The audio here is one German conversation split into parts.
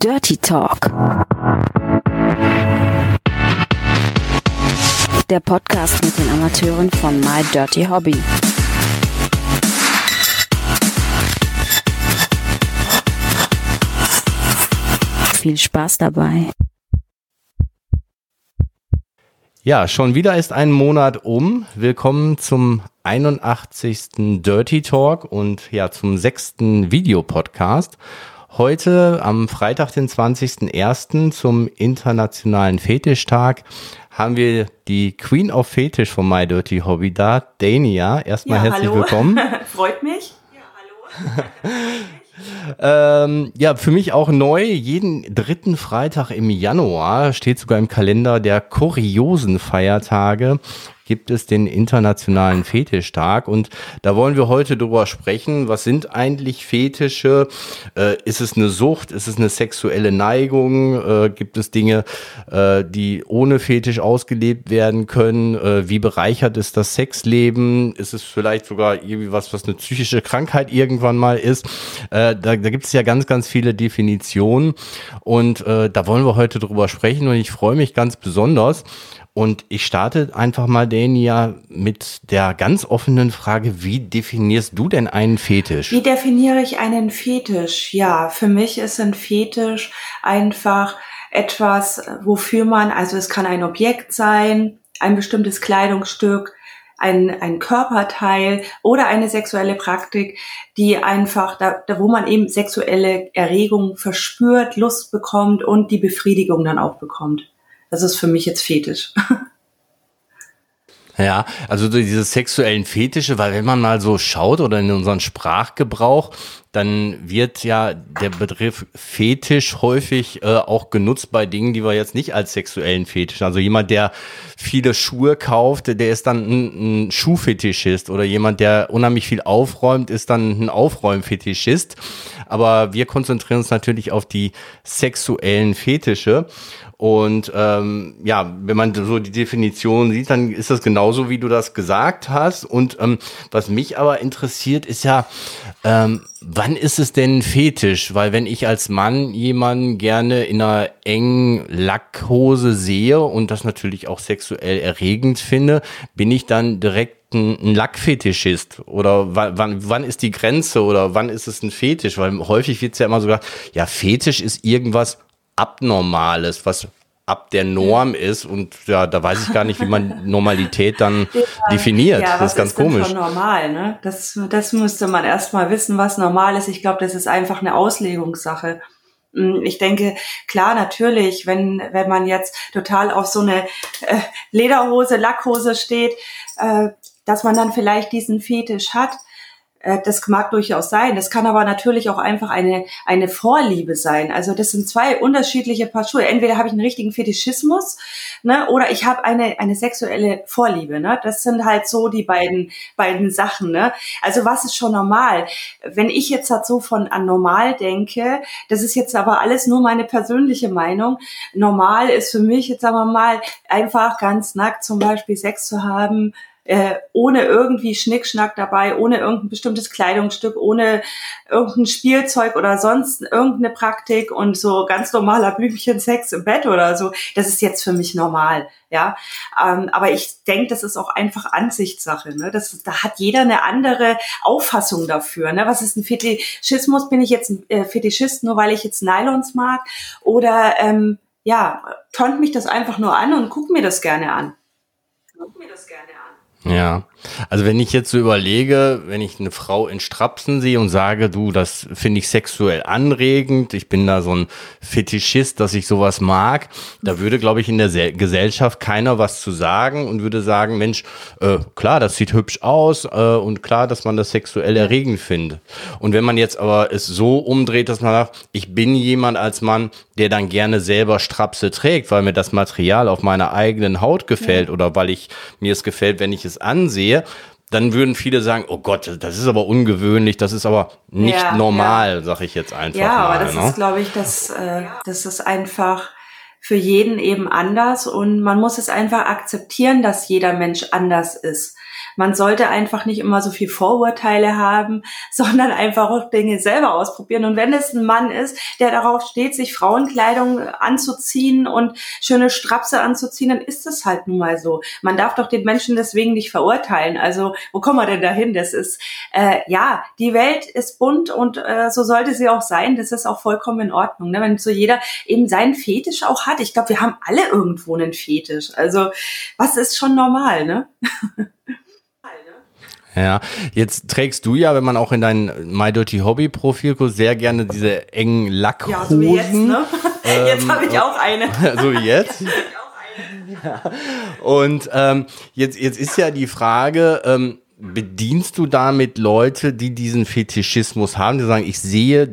Dirty Talk. Der Podcast mit den Amateuren von My Dirty Hobby. Viel Spaß dabei. Ja, schon wieder ist ein Monat um. Willkommen zum 81. Dirty Talk und ja, zum sechsten Videopodcast. Heute am Freitag, den 20.01. zum Internationalen Fetischtag haben wir die Queen of Fetisch von My Dirty Hobby da, Dania. Erstmal ja, herzlich hallo. willkommen. Freut mich. Ja, hallo. Ähm, ja, für mich auch neu. Jeden dritten Freitag im Januar steht sogar im Kalender der kuriosen Feiertage gibt es den Internationalen Fetischtag und da wollen wir heute drüber sprechen. Was sind eigentlich Fetische? Äh, ist es eine Sucht? Ist es eine sexuelle Neigung? Äh, gibt es Dinge, äh, die ohne Fetisch ausgelebt werden können? Äh, wie bereichert ist das Sexleben? Ist es vielleicht sogar irgendwie was, was eine psychische Krankheit irgendwann mal ist? Äh, da, da gibt es ja ganz, ganz viele Definitionen und äh, da wollen wir heute drüber sprechen und ich freue mich ganz besonders, und ich starte einfach mal, Dania, mit der ganz offenen Frage, wie definierst du denn einen Fetisch? Wie definiere ich einen Fetisch? Ja, für mich ist ein Fetisch einfach etwas, wofür man, also es kann ein Objekt sein, ein bestimmtes Kleidungsstück, ein, ein Körperteil oder eine sexuelle Praktik, die einfach, da, da wo man eben sexuelle Erregung verspürt, Lust bekommt und die Befriedigung dann auch bekommt. Das ist für mich jetzt Fetisch. Ja, also diese sexuellen Fetische, weil wenn man mal so schaut oder in unseren Sprachgebrauch, dann wird ja der Begriff Fetisch häufig äh, auch genutzt bei Dingen, die wir jetzt nicht als sexuellen Fetisch. Also jemand, der viele Schuhe kauft, der ist dann ein, ein Schuhfetischist oder jemand, der unheimlich viel aufräumt, ist dann ein Aufräumfetischist. Aber wir konzentrieren uns natürlich auf die sexuellen Fetische. Und ähm, ja, wenn man so die Definition sieht, dann ist das genauso, wie du das gesagt hast. Und ähm, was mich aber interessiert, ist ja, ähm, wann ist es denn Fetisch? Weil wenn ich als Mann jemanden gerne in einer engen Lackhose sehe und das natürlich auch sexuell erregend finde, bin ich dann direkt ein, Lackfetischist? Oder wann, wann, ist die Grenze oder wann ist es ein Fetisch? Weil häufig wird es ja immer so gesagt, ja, Fetisch ist irgendwas Abnormales, was ab der Norm ist und ja, da weiß ich gar nicht, wie man Normalität dann ja, definiert. Ja, das ist ganz ist komisch. Schon normal, ne? Das, das müsste man erstmal wissen, was normal ist. Ich glaube, das ist einfach eine Auslegungssache. Hm, ich denke, klar, natürlich, wenn, wenn man jetzt total auf so eine äh, Lederhose, Lackhose steht, äh, dass man dann vielleicht diesen Fetisch hat. Äh, das mag durchaus sein. Das kann aber natürlich auch einfach eine, eine Vorliebe sein. Also das sind zwei unterschiedliche Paar Schuhe. Entweder habe ich einen richtigen Fetischismus ne, oder ich habe eine, eine sexuelle Vorliebe. Ne? Das sind halt so die beiden, beiden Sachen. Ne? Also was ist schon normal? Wenn ich jetzt halt so von an normal denke, das ist jetzt aber alles nur meine persönliche Meinung. Normal ist für mich jetzt wir mal einfach ganz nackt zum Beispiel Sex zu haben, äh, ohne irgendwie Schnickschnack dabei, ohne irgendein bestimmtes Kleidungsstück, ohne irgendein Spielzeug oder sonst irgendeine Praktik und so ganz normaler Blümchensex im Bett oder so. Das ist jetzt für mich normal, ja. Ähm, aber ich denke, das ist auch einfach Ansichtssache. Ne? Das, da hat jeder eine andere Auffassung dafür. Ne? Was ist ein Fetischismus? Bin ich jetzt ein äh, Fetischist, nur weil ich jetzt Nylons mag? Oder ähm, ja, tönt mich das einfach nur an und guck mir das gerne an. Guck mir das gerne an. Ja, also wenn ich jetzt so überlege, wenn ich eine Frau in Strapsen sehe und sage, du, das finde ich sexuell anregend, ich bin da so ein Fetischist, dass ich sowas mag, da würde, glaube ich, in der Se Gesellschaft keiner was zu sagen und würde sagen, Mensch, äh, klar, das sieht hübsch aus äh, und klar, dass man das sexuell erregend findet. Und wenn man jetzt aber es so umdreht, dass man sagt, ich bin jemand als Mann, der dann gerne selber Strapse trägt, weil mir das Material auf meiner eigenen Haut gefällt ja. oder weil ich mir es gefällt, wenn ich es ansehe, dann würden viele sagen, oh Gott, das ist aber ungewöhnlich, das ist aber nicht ja, normal, ja. sag ich jetzt einfach. Ja, mal, aber das ne? ist, glaube ich, das, äh, das ist einfach für jeden eben anders und man muss es einfach akzeptieren, dass jeder Mensch anders ist. Man sollte einfach nicht immer so viel Vorurteile haben, sondern einfach auch Dinge selber ausprobieren. Und wenn es ein Mann ist, der darauf steht, sich Frauenkleidung anzuziehen und schöne Strapse anzuziehen, dann ist es halt nun mal so. Man darf doch den Menschen deswegen nicht verurteilen. Also wo kommen wir denn dahin? Das ist äh, ja, die Welt ist bunt und äh, so sollte sie auch sein. Das ist auch vollkommen in Ordnung. Ne? Wenn so jeder eben seinen Fetisch auch hat. Ich glaube, wir haben alle irgendwo einen Fetisch. Also was ist schon normal, ne? Ja, jetzt trägst du ja, wenn man auch in dein My Dirty Hobby Profil guckt, sehr gerne diese engen Lackhosen. Ja, so wie jetzt, ne? Ähm, jetzt habe ich auch eine. so wie jetzt? Und ähm, jetzt, jetzt ist ja die Frage, ähm, bedienst du damit Leute, die diesen Fetischismus haben, die sagen, ich sehe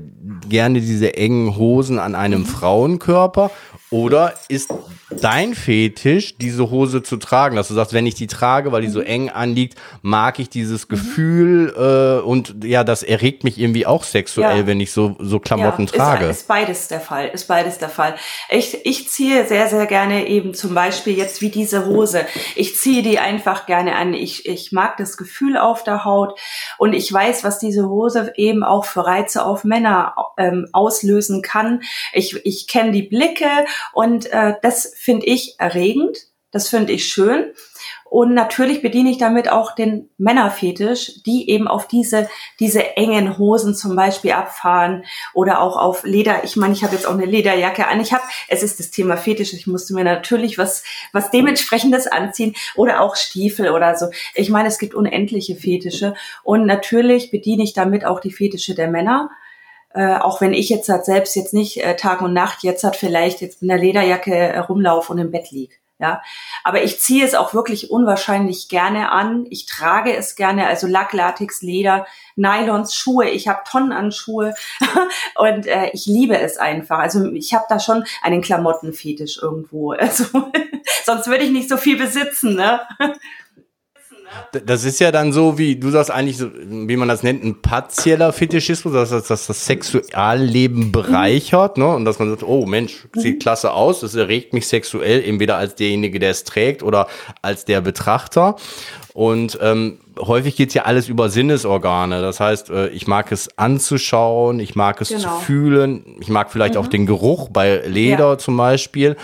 gerne diese engen Hosen an einem. Frauenkörper? Oder ist dein Fetisch, diese Hose zu tragen, dass du sagst, wenn ich die trage, weil die so mhm. eng anliegt, mag ich dieses mhm. Gefühl äh, und ja, das erregt mich irgendwie auch sexuell, ja. wenn ich so so Klamotten ja, trage. Ist, ist beides der Fall, ist beides der Fall. Ich, ich ziehe sehr sehr gerne eben zum Beispiel jetzt wie diese Hose. Ich ziehe die einfach gerne an. Ich ich mag das Gefühl auf der Haut und ich weiß, was diese Hose eben auch für Reize auf Männer ähm, auslösen kann. Ich ich kenne die Blicke und äh, das finde ich erregend, das finde ich schön. Und natürlich bediene ich damit auch den Männerfetisch, die eben auf diese, diese engen Hosen zum Beispiel abfahren oder auch auf Leder. Ich meine, ich habe jetzt auch eine Lederjacke an. Ich habe, es ist das Thema Fetisch. Ich musste mir natürlich was, was dementsprechendes anziehen oder auch Stiefel oder so. Ich meine, es gibt unendliche Fetische und natürlich bediene ich damit auch die Fetische der Männer äh, auch wenn ich jetzt halt selbst jetzt nicht äh, Tag und Nacht jetzt hat vielleicht jetzt in der Lederjacke äh, rumlaufe und im Bett lieg. Ja, aber ich ziehe es auch wirklich unwahrscheinlich gerne an. Ich trage es gerne, also Lack, Latex, Leder, Nylons, Schuhe. Ich habe Tonnen an Schuhe und äh, ich liebe es einfach. Also ich habe da schon einen Klamottenfetisch irgendwo. Also sonst würde ich nicht so viel besitzen. Ne? Das ist ja dann so, wie du sagst eigentlich, so, wie man das nennt, ein partieller Fetischismus, dass das, dass das Sexualleben bereichert, ne? Und dass man sagt, oh Mensch, sieht klasse aus, das erregt mich sexuell, entweder als derjenige, der es trägt oder als der Betrachter. Und ähm, häufig geht's ja alles über Sinnesorgane. Das heißt, äh, ich mag es anzuschauen, ich mag es genau. zu fühlen, ich mag vielleicht mhm. auch den Geruch bei Leder ja. zum Beispiel.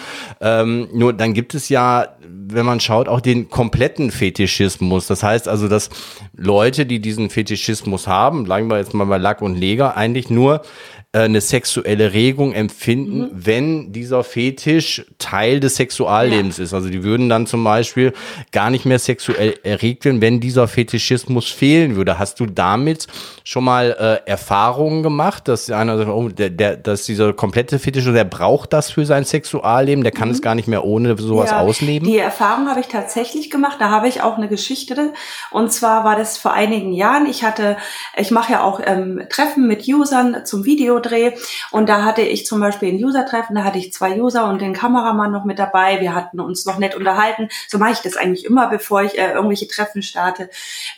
Ähm, nur dann gibt es ja, wenn man schaut, auch den kompletten Fetischismus. Das heißt also, dass Leute, die diesen Fetischismus haben, sagen wir jetzt mal bei Lack und Leger, eigentlich nur äh, eine sexuelle Regung empfinden, mhm. wenn dieser Fetisch Teil des Sexuallebens ja. ist. Also die würden dann zum Beispiel gar nicht mehr sexuell erregt werden, wenn dieser Fetischismus fehlen würde. Hast du damit schon mal äh, Erfahrungen gemacht, dass einer sagt, oh, der, der, dass dieser komplette Fetisch, der braucht das für sein Sexualleben, der kann mhm. es gar nicht mehr ohne sowas ja, ausleben? Die Erfahrung habe ich tatsächlich gemacht. Da habe ich auch eine Geschichte. Und zwar war das vor einigen Jahren. Ich hatte, ich mache ja auch ähm, Treffen mit Usern zum Video Videodreh und da hatte ich zum Beispiel ein User-Treffen, da hatte ich zwei User und den Kameramann noch mit dabei. Wir hatten uns noch nett unterhalten. So mache ich das eigentlich immer, bevor ich äh, irgendwelche Treffen starte.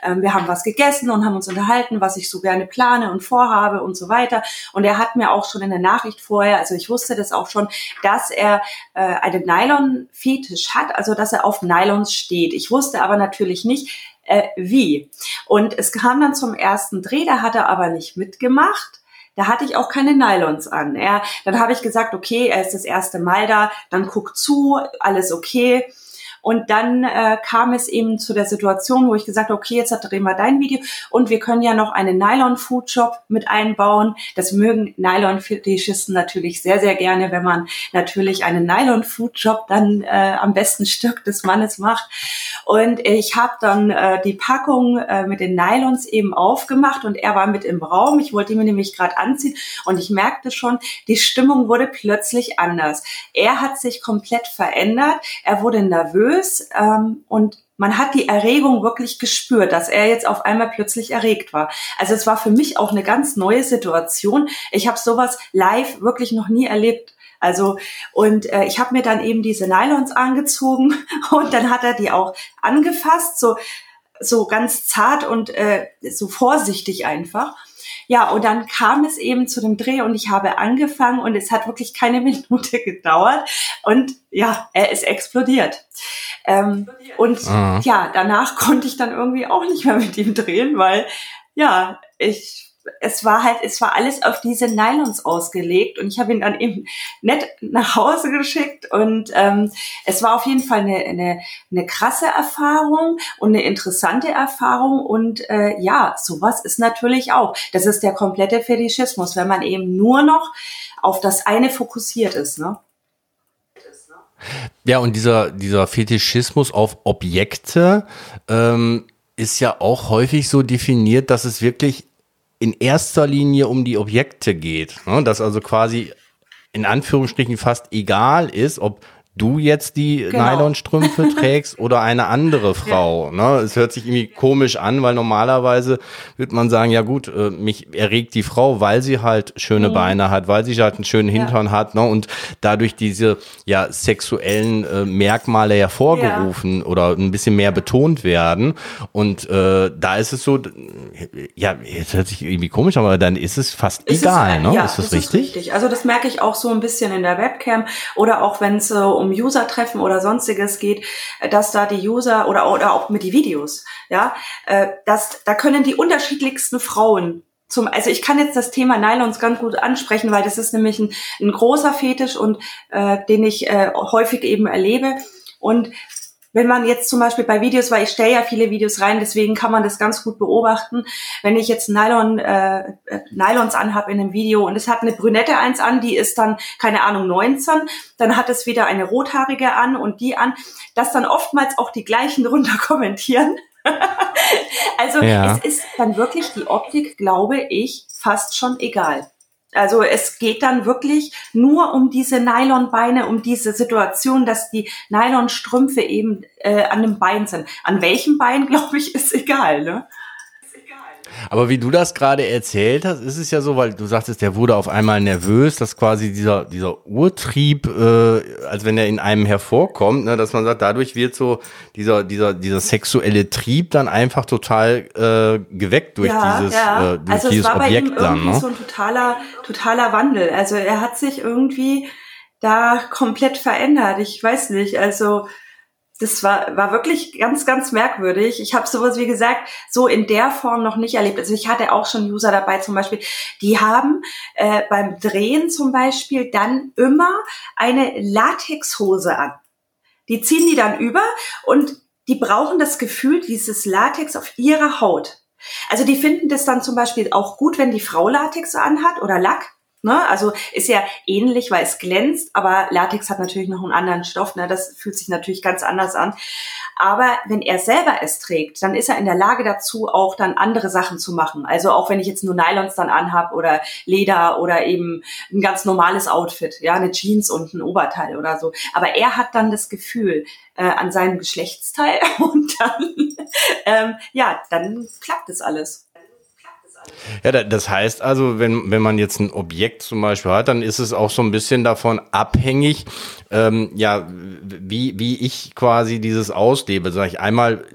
Ähm, wir haben was gegessen und haben uns unterhalten, was ich so gerne plane und vorhabe und so weiter. Und er hat mir auch schon in der Nachricht vorher, also ich wusste das auch schon, dass er äh, einen Nylon-Fetisch hat, also dass er auf Nylons steht. Ich wusste aber natürlich nicht, äh, wie. Und es kam dann zum ersten Dreh, da hat er aber nicht mitgemacht. Da hatte ich auch keine Nylons an. Er, dann habe ich gesagt, okay, er ist das erste Mal da, dann guck zu, alles okay. Und dann äh, kam es eben zu der Situation, wo ich gesagt habe, okay, jetzt drehen wir dein Video und wir können ja noch einen Nylon-Food-Shop mit einbauen. Das mögen Nylon-Fetischisten natürlich sehr, sehr gerne, wenn man natürlich einen Nylon-Food-Shop dann äh, am besten Stück des Mannes macht. Und ich habe dann äh, die Packung äh, mit den Nylons eben aufgemacht und er war mit im Raum. Ich wollte ihn nämlich gerade anziehen und ich merkte schon, die Stimmung wurde plötzlich anders. Er hat sich komplett verändert. Er wurde nervös nervös ähm, und man hat die Erregung wirklich gespürt, dass er jetzt auf einmal plötzlich erregt war. Also es war für mich auch eine ganz neue Situation. Ich habe sowas live wirklich noch nie erlebt. Also und äh, ich habe mir dann eben diese Nylons angezogen und dann hat er die auch angefasst, so so ganz zart und äh, so vorsichtig einfach. Ja, und dann kam es eben zu dem Dreh und ich habe angefangen und es hat wirklich keine Minute gedauert und ja, er ist explodiert. Ähm, und Aha. ja, danach konnte ich dann irgendwie auch nicht mehr mit ihm drehen, weil ja, ich es war halt, es war alles auf diese Nylons ausgelegt und ich habe ihn dann eben nett nach Hause geschickt und ähm, es war auf jeden Fall eine, eine, eine krasse Erfahrung und eine interessante Erfahrung und äh, ja, sowas ist natürlich auch, das ist der komplette Fetischismus, wenn man eben nur noch auf das eine fokussiert ist, ne? Ja, und dieser, dieser Fetischismus auf Objekte ähm, ist ja auch häufig so definiert, dass es wirklich in erster Linie um die Objekte geht. Ne? Dass also quasi in Anführungsstrichen fast egal ist, ob du jetzt die genau. Nylonstrümpfe trägst oder eine andere Frau. Ja. Ne? Es hört sich irgendwie komisch an, weil normalerweise würde man sagen, ja gut, äh, mich erregt die Frau, weil sie halt schöne mhm. Beine hat, weil sie halt einen schönen Hintern ja. hat ne? und dadurch diese ja sexuellen äh, Merkmale hervorgerufen ja. oder ein bisschen mehr betont werden. Und äh, da ist es so, ja, jetzt hört sich irgendwie komisch, aber dann ist es fast ist egal, es, ne? Ist das, das richtig? Ist richtig? Also das merke ich auch so ein bisschen in der Webcam oder auch wenn es äh, um User-Treffen oder sonstiges geht, dass da die User oder, oder auch mit die Videos, ja, äh, dass da können die unterschiedlichsten Frauen zum, also ich kann jetzt das Thema Nylons ganz gut ansprechen, weil das ist nämlich ein, ein großer Fetisch und äh, den ich äh, häufig eben erlebe. Und wenn man jetzt zum Beispiel bei Videos, weil ich stelle ja viele Videos rein, deswegen kann man das ganz gut beobachten. Wenn ich jetzt Nylon, äh, äh Nylons anhab in einem Video und es hat eine brünette eins an, die ist dann, keine Ahnung, 19, dann hat es wieder eine rothaarige an und die an, dass dann oftmals auch die gleichen runter kommentieren. also ja. es ist dann wirklich die Optik, glaube ich, fast schon egal. Also es geht dann wirklich nur um diese Nylonbeine, um diese Situation, dass die Nylonstrümpfe eben äh, an dem Bein sind. An welchem Bein, glaube ich, ist egal. Ne? Aber wie du das gerade erzählt hast, ist es ja so, weil du sagtest, der wurde auf einmal nervös, dass quasi dieser, dieser Urtrieb, äh, als wenn er in einem hervorkommt, ne, dass man sagt, dadurch wird so dieser, dieser, dieser sexuelle Trieb dann einfach total äh, geweckt durch ja, dieses, ja. Äh, durch also dieses es war Objekt bei ihm dann. Ne? so ein totaler, totaler Wandel. Also er hat sich irgendwie da komplett verändert. Ich weiß nicht, also das war, war wirklich ganz, ganz merkwürdig. Ich habe sowas, wie gesagt, so in der Form noch nicht erlebt. Also ich hatte auch schon User dabei zum Beispiel, die haben äh, beim Drehen zum Beispiel dann immer eine Latexhose an. Die ziehen die dann über und die brauchen das Gefühl dieses Latex auf ihrer Haut. Also die finden das dann zum Beispiel auch gut, wenn die Frau Latex anhat oder Lack. Ne? Also ist ja ähnlich, weil es glänzt, aber Latex hat natürlich noch einen anderen Stoff. Ne? Das fühlt sich natürlich ganz anders an. Aber wenn er selber es trägt, dann ist er in der Lage dazu, auch dann andere Sachen zu machen. Also auch wenn ich jetzt nur Nylons dann anhab oder Leder oder eben ein ganz normales Outfit, ja, eine Jeans und ein Oberteil oder so. Aber er hat dann das Gefühl äh, an seinem Geschlechtsteil und dann, ähm, ja, dann klappt es alles. Ja, das heißt also, wenn, wenn man jetzt ein Objekt zum Beispiel hat, dann ist es auch so ein bisschen davon abhängig, ähm, ja, wie, wie ich quasi dieses auslebe. Sag ich einmal,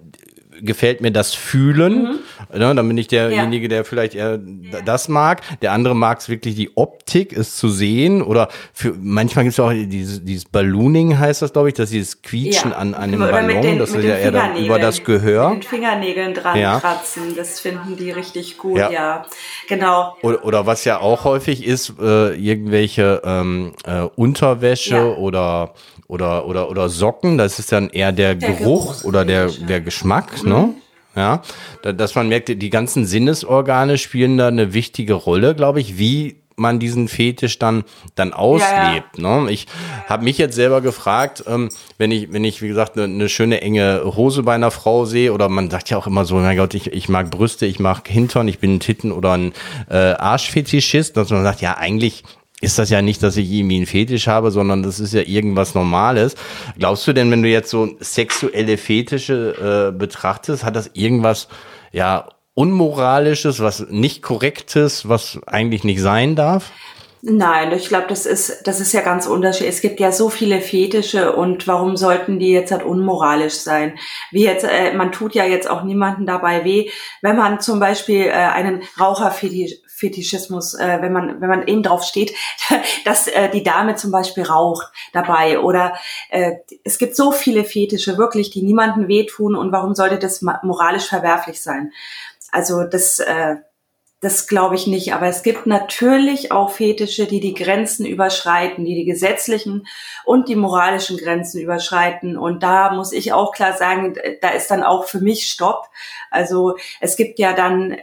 gefällt mir das Fühlen. Mhm. Ne, dann bin ich derjenige, ja. der vielleicht eher das mag. Der andere mag es wirklich die Optik, es zu sehen. Oder für manchmal gibt es auch dieses, dieses Ballooning, heißt das, glaube ich, dass dieses Quietschen ja. an, einem Ballon. Den, das ist ja eher dann über das Gehör. Mit den Fingernägeln dran ja. kratzen. Das finden die richtig gut, ja. ja. Genau. Oder, oder, was ja auch häufig ist, äh, irgendwelche ähm, äh, Unterwäsche oder oder, oder, oder Socken, das ist dann eher der, der Geruch, Geruch oder der, der Geschmack, mhm. ne? Ja, dass man merkt, die ganzen Sinnesorgane spielen da eine wichtige Rolle, glaube ich, wie man diesen Fetisch dann dann auslebt. Ja, ja. Ne? Ich habe mich jetzt selber gefragt, ähm, wenn ich wenn ich wie gesagt eine, eine schöne enge Hose bei einer Frau sehe oder man sagt ja auch immer so, mein Gott, ich, ich mag Brüste, ich mag Hintern, ich bin ein Titten oder ein äh, Arschfetischist, dass man sagt, ja eigentlich ist das ja nicht, dass ich irgendwie einen Fetisch habe, sondern das ist ja irgendwas Normales. Glaubst du denn, wenn du jetzt so sexuelle Fetische äh, betrachtest, hat das irgendwas ja unmoralisches, was nicht korrektes, was eigentlich nicht sein darf? Nein, ich glaube, das ist, das ist ja ganz unterschiedlich. Es gibt ja so viele Fetische und warum sollten die jetzt halt unmoralisch sein? Wie jetzt, äh, man tut ja jetzt auch niemanden dabei weh, wenn man zum Beispiel äh, einen Raucherfetisch Fetischismus, äh, wenn man wenn man eben drauf steht, dass äh, die Dame zum Beispiel raucht dabei oder äh, es gibt so viele Fetische wirklich, die niemanden wehtun und warum sollte das moralisch verwerflich sein? Also das äh, das glaube ich nicht. Aber es gibt natürlich auch Fetische, die die Grenzen überschreiten, die die gesetzlichen und die moralischen Grenzen überschreiten. Und da muss ich auch klar sagen, da ist dann auch für mich Stopp. Also es gibt ja dann,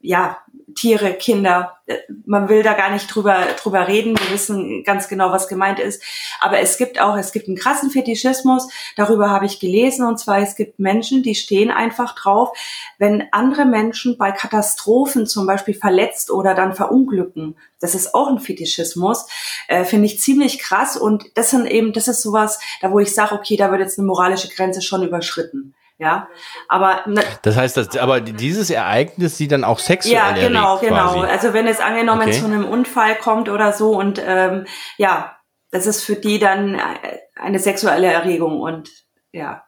ja, Tiere, Kinder. Äh, man will da gar nicht drüber, drüber reden. Wir wissen ganz genau, was gemeint ist. Aber es gibt auch, es gibt einen krassen Fetischismus. Darüber habe ich gelesen. Und zwar, es gibt Menschen, die stehen einfach drauf, wenn andere Menschen bei Katastrophen zum Beispiel verletzt oder dann verunglücken. Das ist auch ein Fetischismus. Äh, Finde ich ziemlich krass. Und das sind eben, das ist sowas, da wo ich sage, okay, da wird jetzt eine moralische Grenze schon überschritten. Ja, aber ne, das heißt, dass, aber dieses Ereignis sie dann auch sexuell Ja, genau, erregt, genau. Quasi. Also wenn es angenommen okay. zu einem Unfall kommt oder so und ähm, ja, das ist für die dann eine sexuelle Erregung und ja.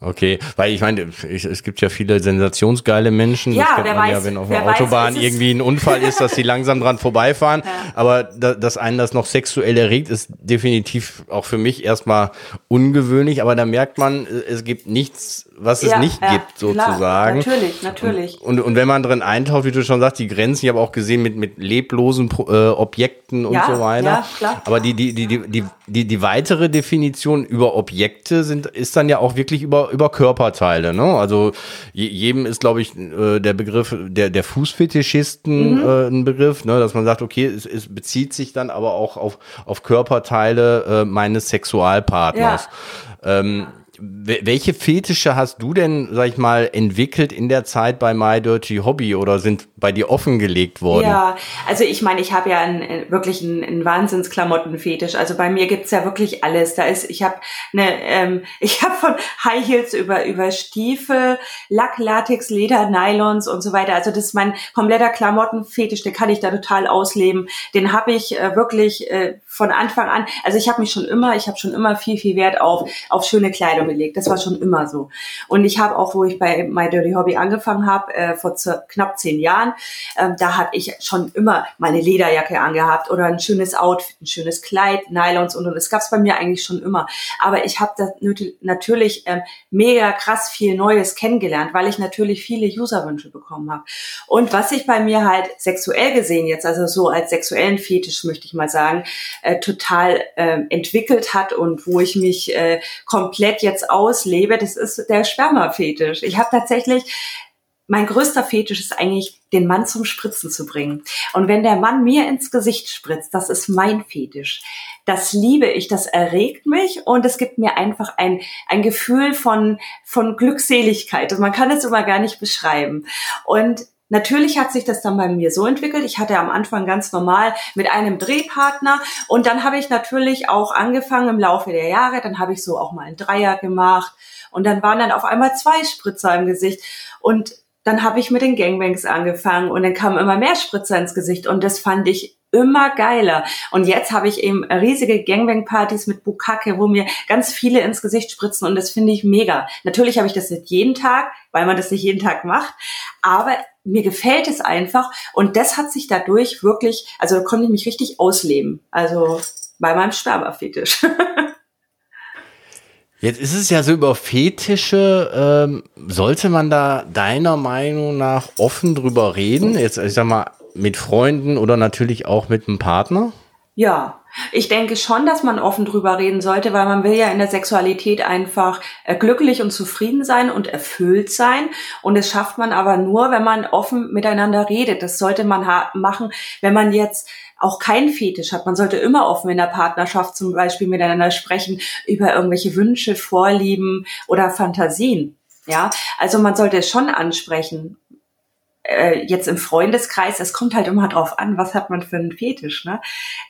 Okay, weil ich meine, es gibt ja viele sensationsgeile Menschen. Ja, das wer weiß, ja, wenn auf der Autobahn weiß, irgendwie ein Unfall ist, dass sie langsam dran vorbeifahren. Ja. Aber da, dass einen das noch sexuell erregt, ist definitiv auch für mich erstmal ungewöhnlich. Aber da merkt man, es gibt nichts was es ja, nicht ja, gibt, sozusagen. Klar, natürlich, natürlich. Und, und, und, wenn man drin eintaucht, wie du schon sagst, die Grenzen, ich habe auch gesehen mit, mit leblosen äh, Objekten und so weiter. Ja, klar. Aber die, die, die, die, die, die weitere Definition über Objekte sind, ist dann ja auch wirklich über, über Körperteile. Ne? Also jedem ist, glaube ich, äh, der Begriff der, der Fußfetischisten mhm. äh, ein Begriff, ne? dass man sagt, okay, es, es bezieht sich dann aber auch auf, auf Körperteile äh, meines Sexualpartners. Ja. Ähm, welche Fetische hast du denn, sag ich mal, entwickelt in der Zeit bei My Dirty Hobby oder sind bei dir offengelegt worden? Ja, also ich meine, ich habe ja einen, äh, wirklich einen, einen Wahnsinns-Klamottenfetisch. Also bei mir gibt's ja wirklich alles. Da ist, ich habe eine, ähm, ich habe von High Heels über über Stiefel, Lack, Latex, Leder, Nylons und so weiter. Also das ist mein kompletter Klamottenfetisch. Den kann ich da total ausleben. Den habe ich äh, wirklich äh, von Anfang an. Also ich habe mich schon immer, ich habe schon immer viel viel Wert auf auf schöne Kleidung gelegt. Das war schon immer so. Und ich habe auch, wo ich bei My Dirty Hobby angefangen habe, äh, vor knapp zehn Jahren, ähm, da hatte ich schon immer meine Lederjacke angehabt oder ein schönes Outfit, ein schönes Kleid, Nylons und und. Das gab es bei mir eigentlich schon immer. Aber ich habe da natürlich ähm, mega krass viel Neues kennengelernt, weil ich natürlich viele Userwünsche bekommen habe. Und was ich bei mir halt sexuell gesehen jetzt, also so als sexuellen Fetisch möchte ich mal sagen, äh, total äh, entwickelt hat und wo ich mich äh, komplett jetzt jetzt auslebe, das ist der Spermafetisch. Ich habe tatsächlich mein größter Fetisch ist eigentlich, den Mann zum Spritzen zu bringen. Und wenn der Mann mir ins Gesicht spritzt, das ist mein Fetisch. Das liebe ich, das erregt mich und es gibt mir einfach ein, ein Gefühl von, von Glückseligkeit. Und man kann es immer gar nicht beschreiben. Und Natürlich hat sich das dann bei mir so entwickelt. Ich hatte am Anfang ganz normal mit einem Drehpartner und dann habe ich natürlich auch angefangen im Laufe der Jahre. Dann habe ich so auch mal einen Dreier gemacht und dann waren dann auf einmal zwei Spritzer im Gesicht und dann habe ich mit den Gangbangs angefangen und dann kamen immer mehr Spritzer ins Gesicht und das fand ich immer geiler. Und jetzt habe ich eben riesige Gangbang-Partys mit Bukake, wo mir ganz viele ins Gesicht spritzen und das finde ich mega. Natürlich habe ich das nicht jeden Tag, weil man das nicht jeden Tag macht, aber mir gefällt es einfach und das hat sich dadurch wirklich, also da konnte ich mich richtig ausleben. Also bei meinem Spermafetisch. Jetzt ist es ja so über Fetische, ähm, sollte man da deiner Meinung nach offen drüber reden? Jetzt, ich sag mal, mit Freunden oder natürlich auch mit einem Partner? Ja, ich denke schon, dass man offen drüber reden sollte, weil man will ja in der Sexualität einfach äh, glücklich und zufrieden sein und erfüllt sein. Und das schafft man aber nur, wenn man offen miteinander redet. Das sollte man machen, wenn man jetzt auch keinen Fetisch hat. Man sollte immer offen in der Partnerschaft zum Beispiel miteinander sprechen über irgendwelche Wünsche, Vorlieben oder Fantasien. Ja, also man sollte es schon ansprechen äh, jetzt im Freundeskreis, es kommt halt immer drauf an, was hat man für einen Fetisch. Ne?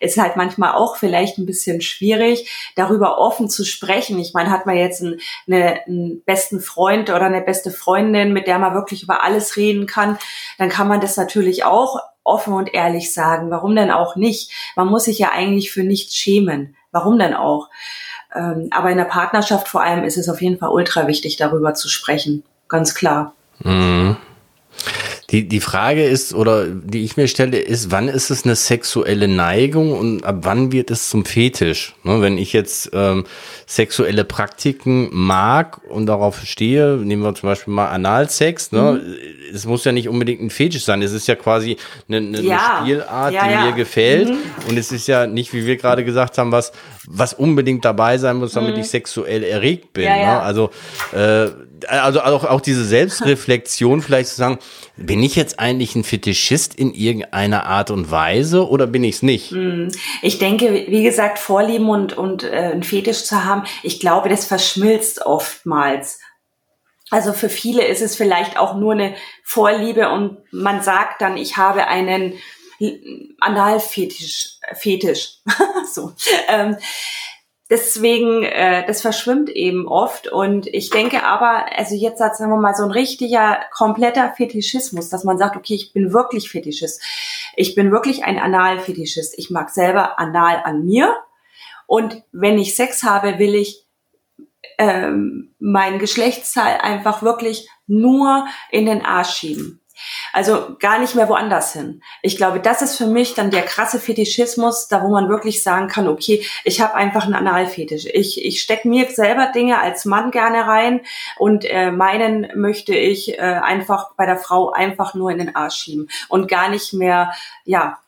Ist halt manchmal auch vielleicht ein bisschen schwierig, darüber offen zu sprechen. Ich meine, hat man jetzt einen, eine, einen besten Freund oder eine beste Freundin, mit der man wirklich über alles reden kann, dann kann man das natürlich auch offen und ehrlich sagen. Warum denn auch nicht? Man muss sich ja eigentlich für nichts schämen. Warum denn auch? Ähm, aber in der Partnerschaft vor allem ist es auf jeden Fall ultra wichtig, darüber zu sprechen. Ganz klar. Mhm. Die, die Frage ist, oder die ich mir stelle, ist, wann ist es eine sexuelle Neigung und ab wann wird es zum Fetisch? Ne, wenn ich jetzt ähm, sexuelle Praktiken mag und darauf stehe, nehmen wir zum Beispiel mal Analsex, ne? Mhm. es muss ja nicht unbedingt ein Fetisch sein, es ist ja quasi eine, eine, ja. Spielart, ja, die ja. mir gefällt mhm. und es ist ja nicht, wie wir gerade gesagt haben, was, was unbedingt dabei sein muss, damit mhm. ich sexuell erregt bin. Ne? Also, äh, also auch, auch diese Selbstreflexion vielleicht zu sagen, bin ich jetzt eigentlich ein Fetischist in irgendeiner Art und Weise oder bin ich es nicht? Mhm. Ich denke, wie gesagt, Vorlieben und, und äh, ein Fetisch zu haben, ich glaube, das verschmilzt oftmals. Also für viele ist es vielleicht auch nur eine Vorliebe und man sagt dann, ich habe einen Analfetisch, Fetisch. so. Ähm, deswegen, äh, das verschwimmt eben oft. Und ich denke aber, also jetzt sagen wir mal so ein richtiger, kompletter Fetischismus, dass man sagt, okay, ich bin wirklich Fetischist. Ich bin wirklich ein Analfetischist. Ich mag selber Anal an mir. Und wenn ich Sex habe, will ich ähm, mein Geschlechtsteil einfach wirklich nur in den Arsch schieben. Also gar nicht mehr woanders hin. Ich glaube, das ist für mich dann der krasse Fetischismus, da wo man wirklich sagen kann, okay, ich habe einfach einen Analfetisch. Ich, ich stecke mir selber Dinge als Mann gerne rein und äh, meinen möchte ich äh, einfach bei der Frau einfach nur in den Arsch schieben und gar nicht mehr, ja,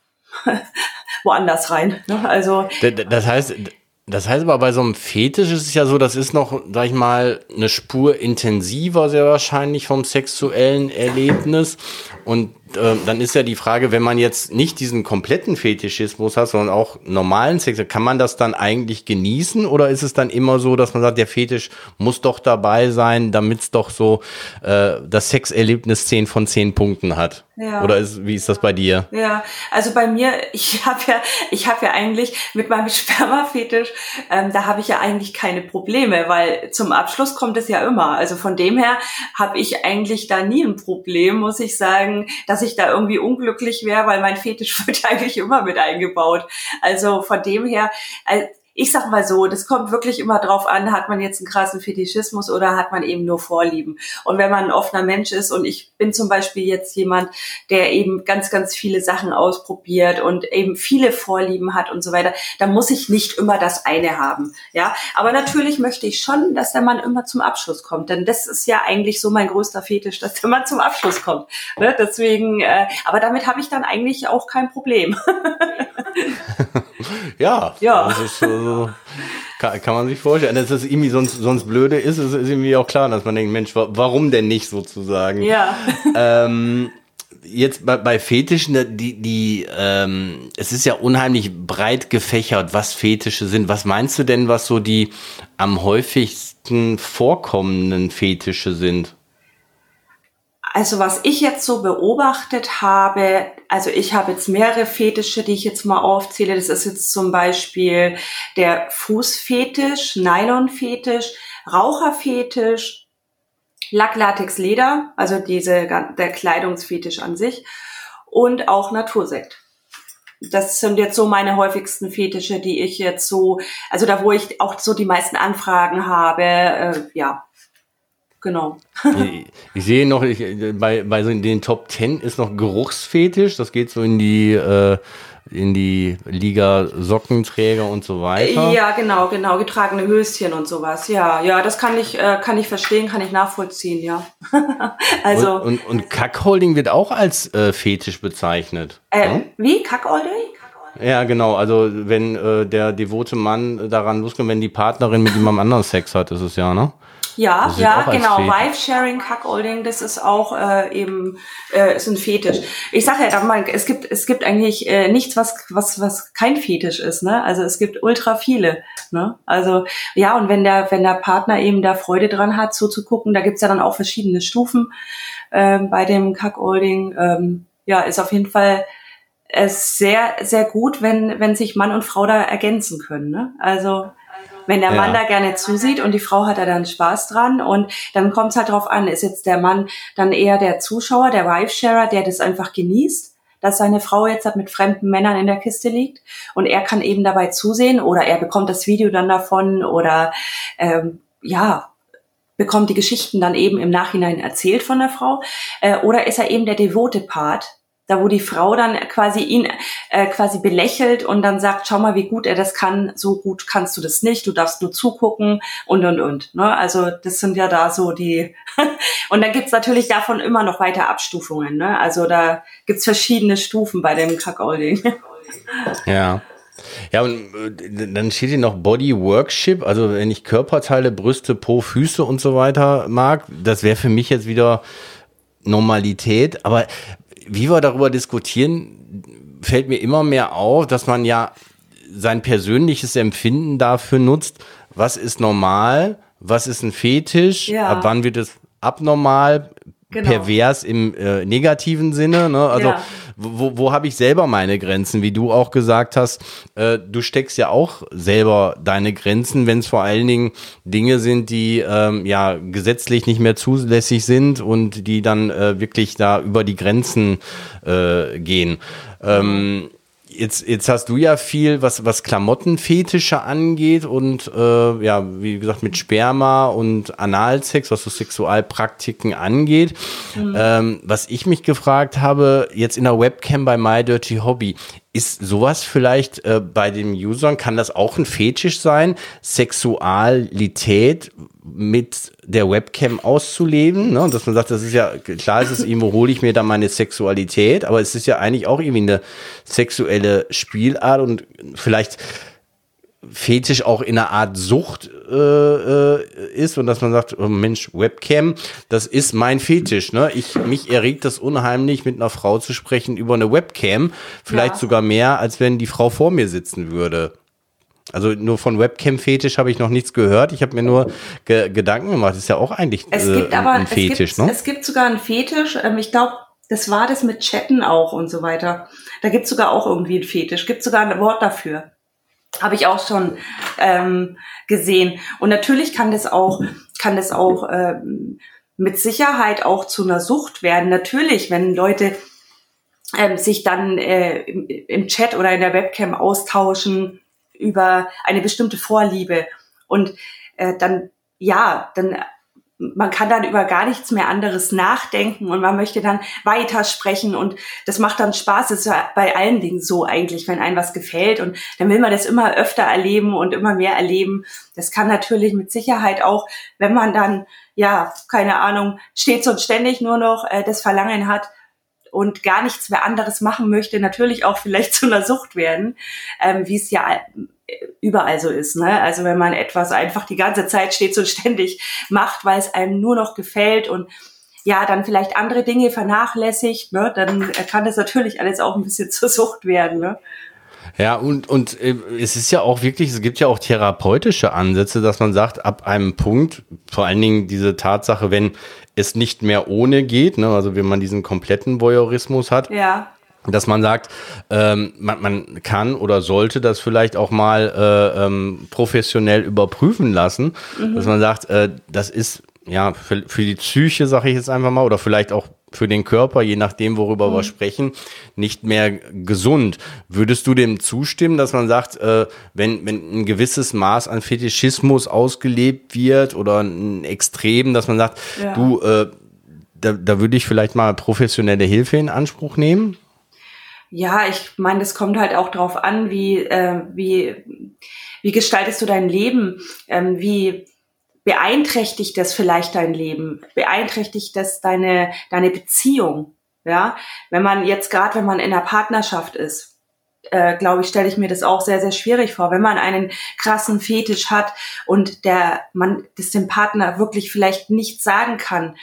woanders rein. Ne? Also das heißt, das heißt aber bei so einem Fetisch ist es ja so, das ist noch, sag ich mal, eine Spur intensiver sehr wahrscheinlich vom sexuellen Erlebnis. Und äh, dann ist ja die Frage, wenn man jetzt nicht diesen kompletten Fetischismus hat, sondern auch normalen Sex, kann man das dann eigentlich genießen oder ist es dann immer so, dass man sagt, der Fetisch muss doch dabei sein, damit es doch so äh, das Sexerlebnis 10 von 10 Punkten hat? Ja. Oder ist, wie ist das bei dir? Ja, also bei mir, ich habe ja, ich habe ja eigentlich mit meinem Spermafetisch, ähm, da habe ich ja eigentlich keine Probleme, weil zum Abschluss kommt es ja immer. Also von dem her habe ich eigentlich da nie ein Problem, muss ich sagen, dass ich da irgendwie unglücklich wäre, weil mein Fetisch wird eigentlich immer mit eingebaut. Also von dem her, ich sag mal so, das kommt wirklich immer drauf an, hat man jetzt einen krassen Fetischismus oder hat man eben nur Vorlieben. Und wenn man ein offener Mensch ist und ich bin zum Beispiel jetzt jemand, der eben ganz, ganz viele Sachen ausprobiert und eben viele Vorlieben hat und so weiter, dann muss ich nicht immer das eine haben. Ja, aber natürlich möchte ich schon, dass der Mann immer zum Abschluss kommt, denn das ist ja eigentlich so mein größter Fetisch, dass der Mann zum Abschluss kommt. Ne? Deswegen, äh, aber damit habe ich dann eigentlich auch kein Problem. ja, ja. Das ist, äh, kann, kann, man sich vorstellen. Das ist irgendwie sonst, sonst blöde ist, es ist irgendwie auch klar, dass man denkt, Mensch, warum denn nicht sozusagen? Ja. Ähm, jetzt bei, bei Fetischen, die, die, ähm, es ist ja unheimlich breit gefächert, was Fetische sind. Was meinst du denn, was so die am häufigsten vorkommenden Fetische sind? Also was ich jetzt so beobachtet habe, also ich habe jetzt mehrere Fetische, die ich jetzt mal aufzähle. Das ist jetzt zum Beispiel der Fußfetisch, Nylonfetisch, Raucherfetisch, Lacklatex Leder, also diese, der Kleidungsfetisch an sich und auch Natursekt. Das sind jetzt so meine häufigsten Fetische, die ich jetzt so, also da wo ich auch so die meisten Anfragen habe, äh, ja, Genau. ich, ich, sehe noch, ich, bei, bei so den Top Ten ist noch Geruchsfetisch. Das geht so in die, äh, in die Liga Sockenträger und so weiter. Ja, genau, genau. Getragene Höschen und sowas. Ja, ja, das kann ich, äh, kann ich verstehen, kann ich nachvollziehen, ja. also. Und, und, und Kackholding wird auch als äh, Fetisch bezeichnet. Äh, ja? Wie? Kackholding? Ja, genau. Also wenn äh, der devote Mann daran losgeht, wenn die Partnerin mit jemandem anderen Sex hat, ist es ja, ne? Ja, ja, genau. Wife-Sharing, Cuckolding, das ist auch äh, eben äh, ist ein Fetisch. Ich sage ja, mal, es gibt es gibt eigentlich äh, nichts, was was was kein Fetisch ist. Ne? Also es gibt ultra viele. Ne? Also ja, und wenn der wenn der Partner eben da Freude dran hat, so zu gucken, da gibt's ja dann auch verschiedene Stufen ähm, bei dem Cuckolding. Ähm, ja, ist auf jeden Fall äh, sehr sehr gut, wenn wenn sich Mann und Frau da ergänzen können. Ne? Also wenn der ja. Mann da gerne zusieht und die Frau hat da dann Spaß dran. Und dann kommt es halt drauf an, ist jetzt der Mann dann eher der Zuschauer, der Wife-Sharer, der das einfach genießt, dass seine Frau jetzt halt mit fremden Männern in der Kiste liegt. Und er kann eben dabei zusehen oder er bekommt das Video dann davon oder ähm, ja, bekommt die Geschichten dann eben im Nachhinein erzählt von der Frau, äh, oder ist er eben der devote Part, da wo die Frau dann quasi ihn äh, quasi belächelt und dann sagt, schau mal, wie gut er das kann, so gut kannst du das nicht, du darfst nur zugucken und und und. Ne? Also das sind ja da so die und dann gibt's natürlich davon immer noch weiter Abstufungen. Ne? Also da gibt's verschiedene Stufen bei dem Kackolding. Ja. Ja, und äh, dann steht hier noch Body Workship, also wenn ich Körperteile, Brüste, Po, Füße und so weiter mag, das wäre für mich jetzt wieder Normalität. Aber wie wir darüber diskutieren, fällt mir immer mehr auf, dass man ja sein persönliches Empfinden dafür nutzt, was ist normal, was ist ein Fetisch, ja. ab wann wird es abnormal, genau. pervers im äh, negativen Sinne. Ne? Also ja. Wo, wo habe ich selber meine Grenzen, wie du auch gesagt hast, äh, du steckst ja auch selber deine Grenzen, wenn es vor allen Dingen Dinge sind, die ähm, ja gesetzlich nicht mehr zulässig sind und die dann äh, wirklich da über die Grenzen äh, gehen. Ähm, Jetzt, jetzt hast du ja viel, was, was Klamottenfetische angeht und äh, ja, wie gesagt, mit Sperma und Analsex, was so Sexualpraktiken angeht. Mhm. Ähm, was ich mich gefragt habe, jetzt in der Webcam bei My Dirty Hobby, ist sowas vielleicht äh, bei den Usern, kann das auch ein Fetisch sein? Sexualität mit der Webcam auszuleben, ne? dass man sagt, das ist ja, klar ist es irgendwo, hole ich mir da meine Sexualität, aber es ist ja eigentlich auch irgendwie eine sexuelle Spielart und vielleicht Fetisch auch in einer Art Sucht äh, äh, ist und dass man sagt, oh Mensch, Webcam, das ist mein Fetisch. Ne? Ich, mich erregt das unheimlich, mit einer Frau zu sprechen über eine Webcam. Vielleicht ja. sogar mehr, als wenn die Frau vor mir sitzen würde. Also nur von Webcam-Fetisch habe ich noch nichts gehört. Ich habe mir nur ge Gedanken gemacht. Das ist ja auch eigentlich es äh, gibt aber, ein Fetisch. Es gibt, ne? es gibt sogar einen Fetisch. Ähm, ich glaube, das war das mit Chatten auch und so weiter. Da gibt es sogar auch irgendwie einen Fetisch. Gibt sogar ein Wort dafür. Habe ich auch schon ähm, gesehen. Und natürlich kann das auch, kann das auch ähm, mit Sicherheit auch zu einer Sucht werden. Natürlich, wenn Leute ähm, sich dann äh, im, im Chat oder in der Webcam austauschen über eine bestimmte Vorliebe und äh, dann ja, dann man kann dann über gar nichts mehr anderes nachdenken und man möchte dann weitersprechen und das macht dann Spaß. Das ist ja bei allen Dingen so eigentlich, wenn einem was gefällt und dann will man das immer öfter erleben und immer mehr erleben. Das kann natürlich mit Sicherheit auch, wenn man dann, ja, keine Ahnung, stets und ständig nur noch äh, das Verlangen hat, und gar nichts mehr anderes machen möchte, natürlich auch vielleicht zu einer Sucht werden, ähm, wie es ja überall so ist. Ne? Also wenn man etwas einfach die ganze Zeit steht und ständig macht, weil es einem nur noch gefällt und ja, dann vielleicht andere Dinge vernachlässigt, ne, dann kann das natürlich alles auch ein bisschen zur Sucht werden. Ne? Ja, und, und äh, es ist ja auch wirklich, es gibt ja auch therapeutische Ansätze, dass man sagt, ab einem Punkt, vor allen Dingen diese Tatsache, wenn es nicht mehr ohne geht, ne, also wenn man diesen kompletten Voyeurismus hat, ja dass man sagt, ähm, man, man kann oder sollte das vielleicht auch mal äh, ähm, professionell überprüfen lassen, mhm. dass man sagt, äh, das ist ja für, für die Psyche, sage ich jetzt einfach mal, oder vielleicht auch für den Körper, je nachdem, worüber mhm. wir sprechen, nicht mehr gesund. Würdest du dem zustimmen, dass man sagt, äh, wenn, wenn ein gewisses Maß an Fetischismus ausgelebt wird oder ein Extrem, dass man sagt, ja. du, äh, da, da würde ich vielleicht mal professionelle Hilfe in Anspruch nehmen? Ja, ich meine, das kommt halt auch drauf an, wie, äh, wie, wie gestaltest du dein Leben? Ähm, wie beeinträchtigt das vielleicht dein Leben? Beeinträchtigt das deine, deine Beziehung? Ja, wenn man jetzt gerade, wenn man in einer Partnerschaft ist, äh, glaube ich, stelle ich mir das auch sehr, sehr schwierig vor, wenn man einen krassen Fetisch hat und der man das dem Partner wirklich vielleicht nicht sagen kann.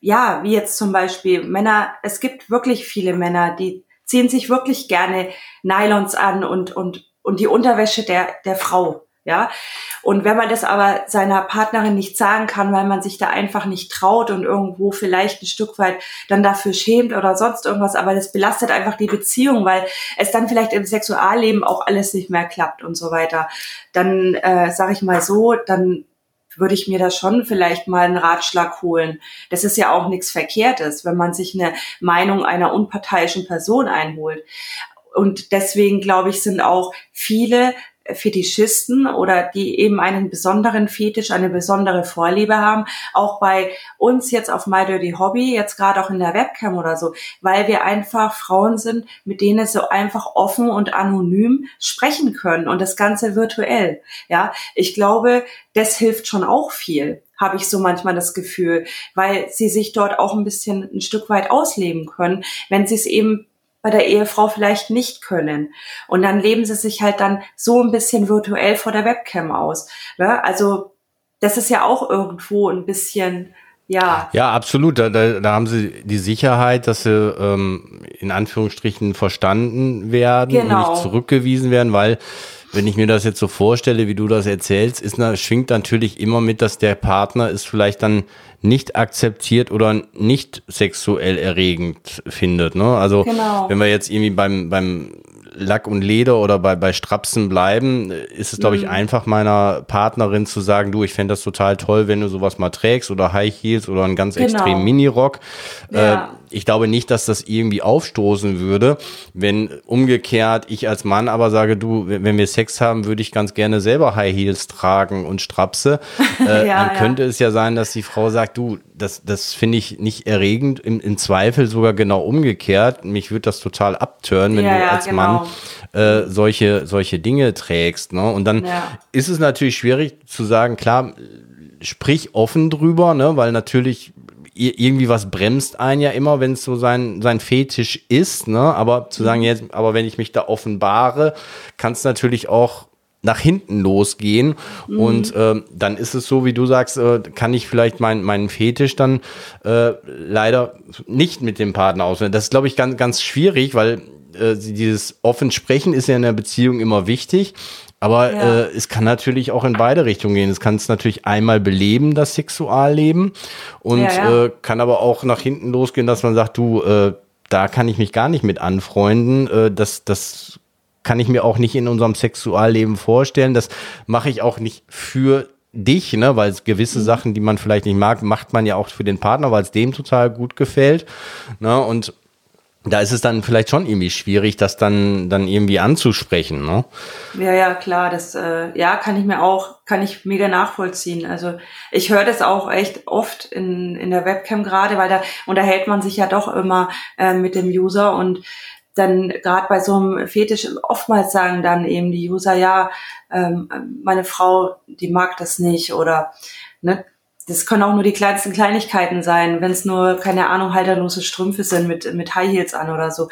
Ja, wie jetzt zum Beispiel Männer, es gibt wirklich viele Männer, die ziehen sich wirklich gerne Nylons an und, und, und die Unterwäsche der, der Frau. Ja, und wenn man das aber seiner Partnerin nicht sagen kann, weil man sich da einfach nicht traut und irgendwo vielleicht ein Stück weit dann dafür schämt oder sonst irgendwas, aber das belastet einfach die Beziehung, weil es dann vielleicht im Sexualleben auch alles nicht mehr klappt und so weiter, dann äh, sage ich mal so, dann würde ich mir da schon vielleicht mal einen Ratschlag holen. Das ist ja auch nichts Verkehrtes, wenn man sich eine Meinung einer unparteiischen Person einholt. Und deswegen glaube ich, sind auch viele Fetischisten oder die eben einen besonderen Fetisch, eine besondere Vorliebe haben, auch bei uns jetzt auf My Dirty Hobby, jetzt gerade auch in der Webcam oder so, weil wir einfach Frauen sind, mit denen so einfach offen und anonym sprechen können und das Ganze virtuell. Ja, ich glaube, das hilft schon auch viel habe ich so manchmal das Gefühl, weil sie sich dort auch ein bisschen ein Stück weit ausleben können, wenn sie es eben bei der Ehefrau vielleicht nicht können. Und dann leben sie sich halt dann so ein bisschen virtuell vor der Webcam aus. Ne? Also das ist ja auch irgendwo ein bisschen, ja. Ja, absolut. Da, da, da haben sie die Sicherheit, dass sie ähm, in Anführungsstrichen verstanden werden genau. und nicht zurückgewiesen werden, weil wenn ich mir das jetzt so vorstelle, wie du das erzählst, ist, na, schwingt natürlich immer mit, dass der Partner es vielleicht dann nicht akzeptiert oder nicht sexuell erregend findet. Ne? Also genau. wenn wir jetzt irgendwie beim, beim Lack und Leder oder bei, bei Strapsen bleiben, ist es, glaube ich, mhm. einfach meiner Partnerin zu sagen, du, ich fände das total toll, wenn du sowas mal trägst oder High Heels oder einen ganz genau. extrem Minirock. Ja. Äh, ich glaube nicht, dass das irgendwie aufstoßen würde, wenn umgekehrt ich als Mann aber sage, du, wenn wir Sex haben, würde ich ganz gerne selber High Heels tragen und Strapse. Äh, ja, dann könnte ja. es ja sein, dass die Frau sagt, du, das, das finde ich nicht erregend, im, im Zweifel sogar genau umgekehrt. Mich würde das total abtören, wenn ja, du als genau. Mann äh, solche, solche Dinge trägst. Ne? Und dann ist es natürlich schwierig zu sagen, klar, sprich offen drüber, ne? weil natürlich irgendwie was bremst einen ja immer, wenn es so sein, sein Fetisch ist, ne? Aber zu sagen, mhm. jetzt, aber wenn ich mich da offenbare, kann es natürlich auch nach hinten losgehen. Mhm. Und äh, dann ist es so, wie du sagst, äh, kann ich vielleicht mein, meinen Fetisch dann äh, leider nicht mit dem Partner auswählen. Das ist, glaube ich, ganz, ganz schwierig, weil äh, dieses offen Sprechen ist ja in der Beziehung immer wichtig. Aber ja. äh, es kann natürlich auch in beide Richtungen gehen. Es kann es natürlich einmal beleben, das Sexualleben, und ja, ja. Äh, kann aber auch nach hinten losgehen, dass man sagt, du, äh, da kann ich mich gar nicht mit anfreunden. Äh, das, das kann ich mir auch nicht in unserem Sexualleben vorstellen. Das mache ich auch nicht für dich, ne, weil gewisse mhm. Sachen, die man vielleicht nicht mag, macht man ja auch für den Partner, weil es dem total gut gefällt. Ne, und da ist es dann vielleicht schon irgendwie schwierig, das dann dann irgendwie anzusprechen, ne? Ja, ja, klar, das äh, ja kann ich mir auch kann ich mega nachvollziehen. Also ich höre das auch echt oft in in der Webcam gerade, weil da unterhält man sich ja doch immer äh, mit dem User und dann gerade bei so einem Fetisch oftmals sagen dann eben die User ja ähm, meine Frau die mag das nicht oder ne das können auch nur die kleinsten Kleinigkeiten sein, wenn es nur, keine Ahnung, halterlose Strümpfe sind mit, mit High Heels an oder so.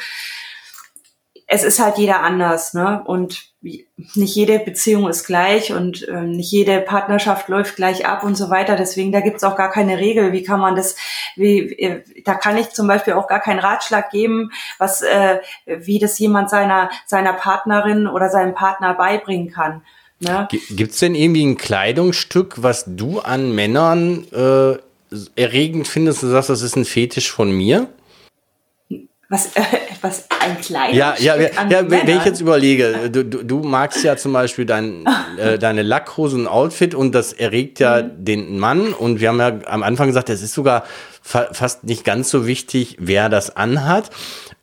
Es ist halt jeder anders, ne? Und nicht jede Beziehung ist gleich und äh, nicht jede Partnerschaft läuft gleich ab und so weiter. Deswegen, da gibt's auch gar keine Regel. Wie kann man das, wie, äh, da kann ich zum Beispiel auch gar keinen Ratschlag geben, was, äh, wie das jemand seiner, seiner Partnerin oder seinem Partner beibringen kann. Ne? Gibt es denn irgendwie ein Kleidungsstück, was du an Männern äh, erregend findest? Du sagst, das ist ein Fetisch von mir? Was, äh, was ein Kleidungsstück ja, ja, ja, ja wenn ich jetzt überlege, du, du, du magst ja zum Beispiel dein, äh, deine Lackhosen-Outfit und das erregt ja mhm. den Mann und wir haben ja am Anfang gesagt, es ist sogar fa fast nicht ganz so wichtig, wer das anhat.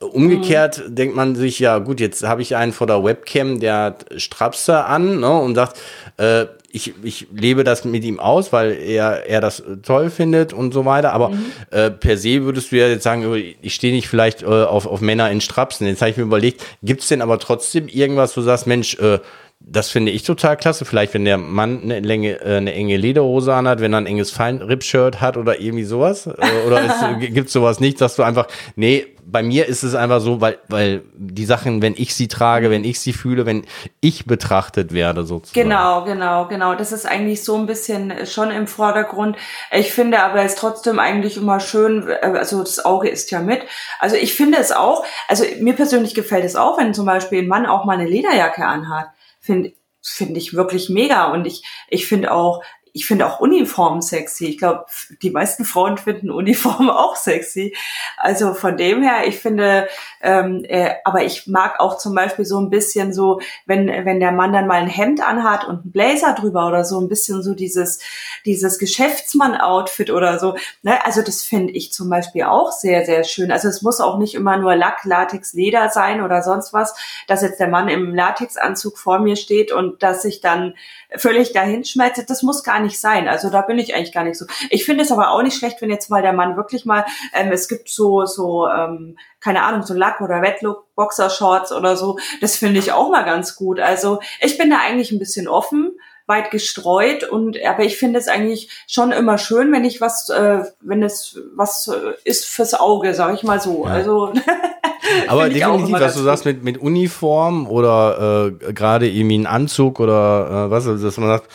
Umgekehrt mhm. denkt man sich, ja gut, jetzt habe ich einen vor der Webcam, der hat Strapse an ne, und sagt, äh, ich, ich lebe das mit ihm aus, weil er, er das toll findet und so weiter. Aber mhm. äh, per se würdest du ja jetzt sagen, ich stehe nicht vielleicht äh, auf, auf Männer in Strapsen. Jetzt habe ich mir überlegt, gibt es denn aber trotzdem irgendwas, wo du sagst, Mensch, äh, das finde ich total klasse. Vielleicht, wenn der Mann eine, Länge, äh, eine enge Lederhose anhat, wenn er ein enges Feinripp-Shirt hat oder irgendwie sowas. Äh, oder gibt es sowas nicht, dass du einfach, nee, bei mir ist es einfach so, weil, weil die Sachen, wenn ich sie trage, wenn ich sie fühle, wenn ich betrachtet werde, sozusagen. Genau, genau, genau. Das ist eigentlich so ein bisschen schon im Vordergrund. Ich finde aber es trotzdem eigentlich immer schön, äh, also das Auge ist ja mit. Also ich finde es auch, also mir persönlich gefällt es auch, wenn zum Beispiel ein Mann auch mal eine Lederjacke anhat. Finde finde ich wirklich mega. Und ich, ich finde auch, ich finde auch Uniformen sexy. Ich glaube, die meisten Frauen finden Uniformen auch sexy. Also von dem her, ich finde, ähm, äh, aber ich mag auch zum Beispiel so ein bisschen so, wenn, wenn der Mann dann mal ein Hemd anhat und einen Blazer drüber oder so, ein bisschen so dieses, dieses Geschäftsmann-Outfit oder so. Ne? Also das finde ich zum Beispiel auch sehr, sehr schön. Also es muss auch nicht immer nur Lack, Latex, Leder sein oder sonst was, dass jetzt der Mann im Latexanzug vor mir steht und dass ich dann völlig dahin schmelzt. Das muss gar nicht sein. Also da bin ich eigentlich gar nicht so. Ich finde es aber auch nicht schlecht, wenn jetzt mal der Mann wirklich mal, ähm, es gibt so, so, ähm, keine Ahnung, so Lack oder Wetlook, Boxershorts oder so. Das finde ich auch mal ganz gut. Also ich bin da eigentlich ein bisschen offen weit gestreut und aber ich finde es eigentlich schon immer schön, wenn ich was, äh, wenn es was ist fürs Auge, sag ich mal so. Ja. Also aber definitiv, was du gut. sagst mit mit Uniform oder äh, gerade irgendwie ein Anzug oder äh, was, dass man sagt,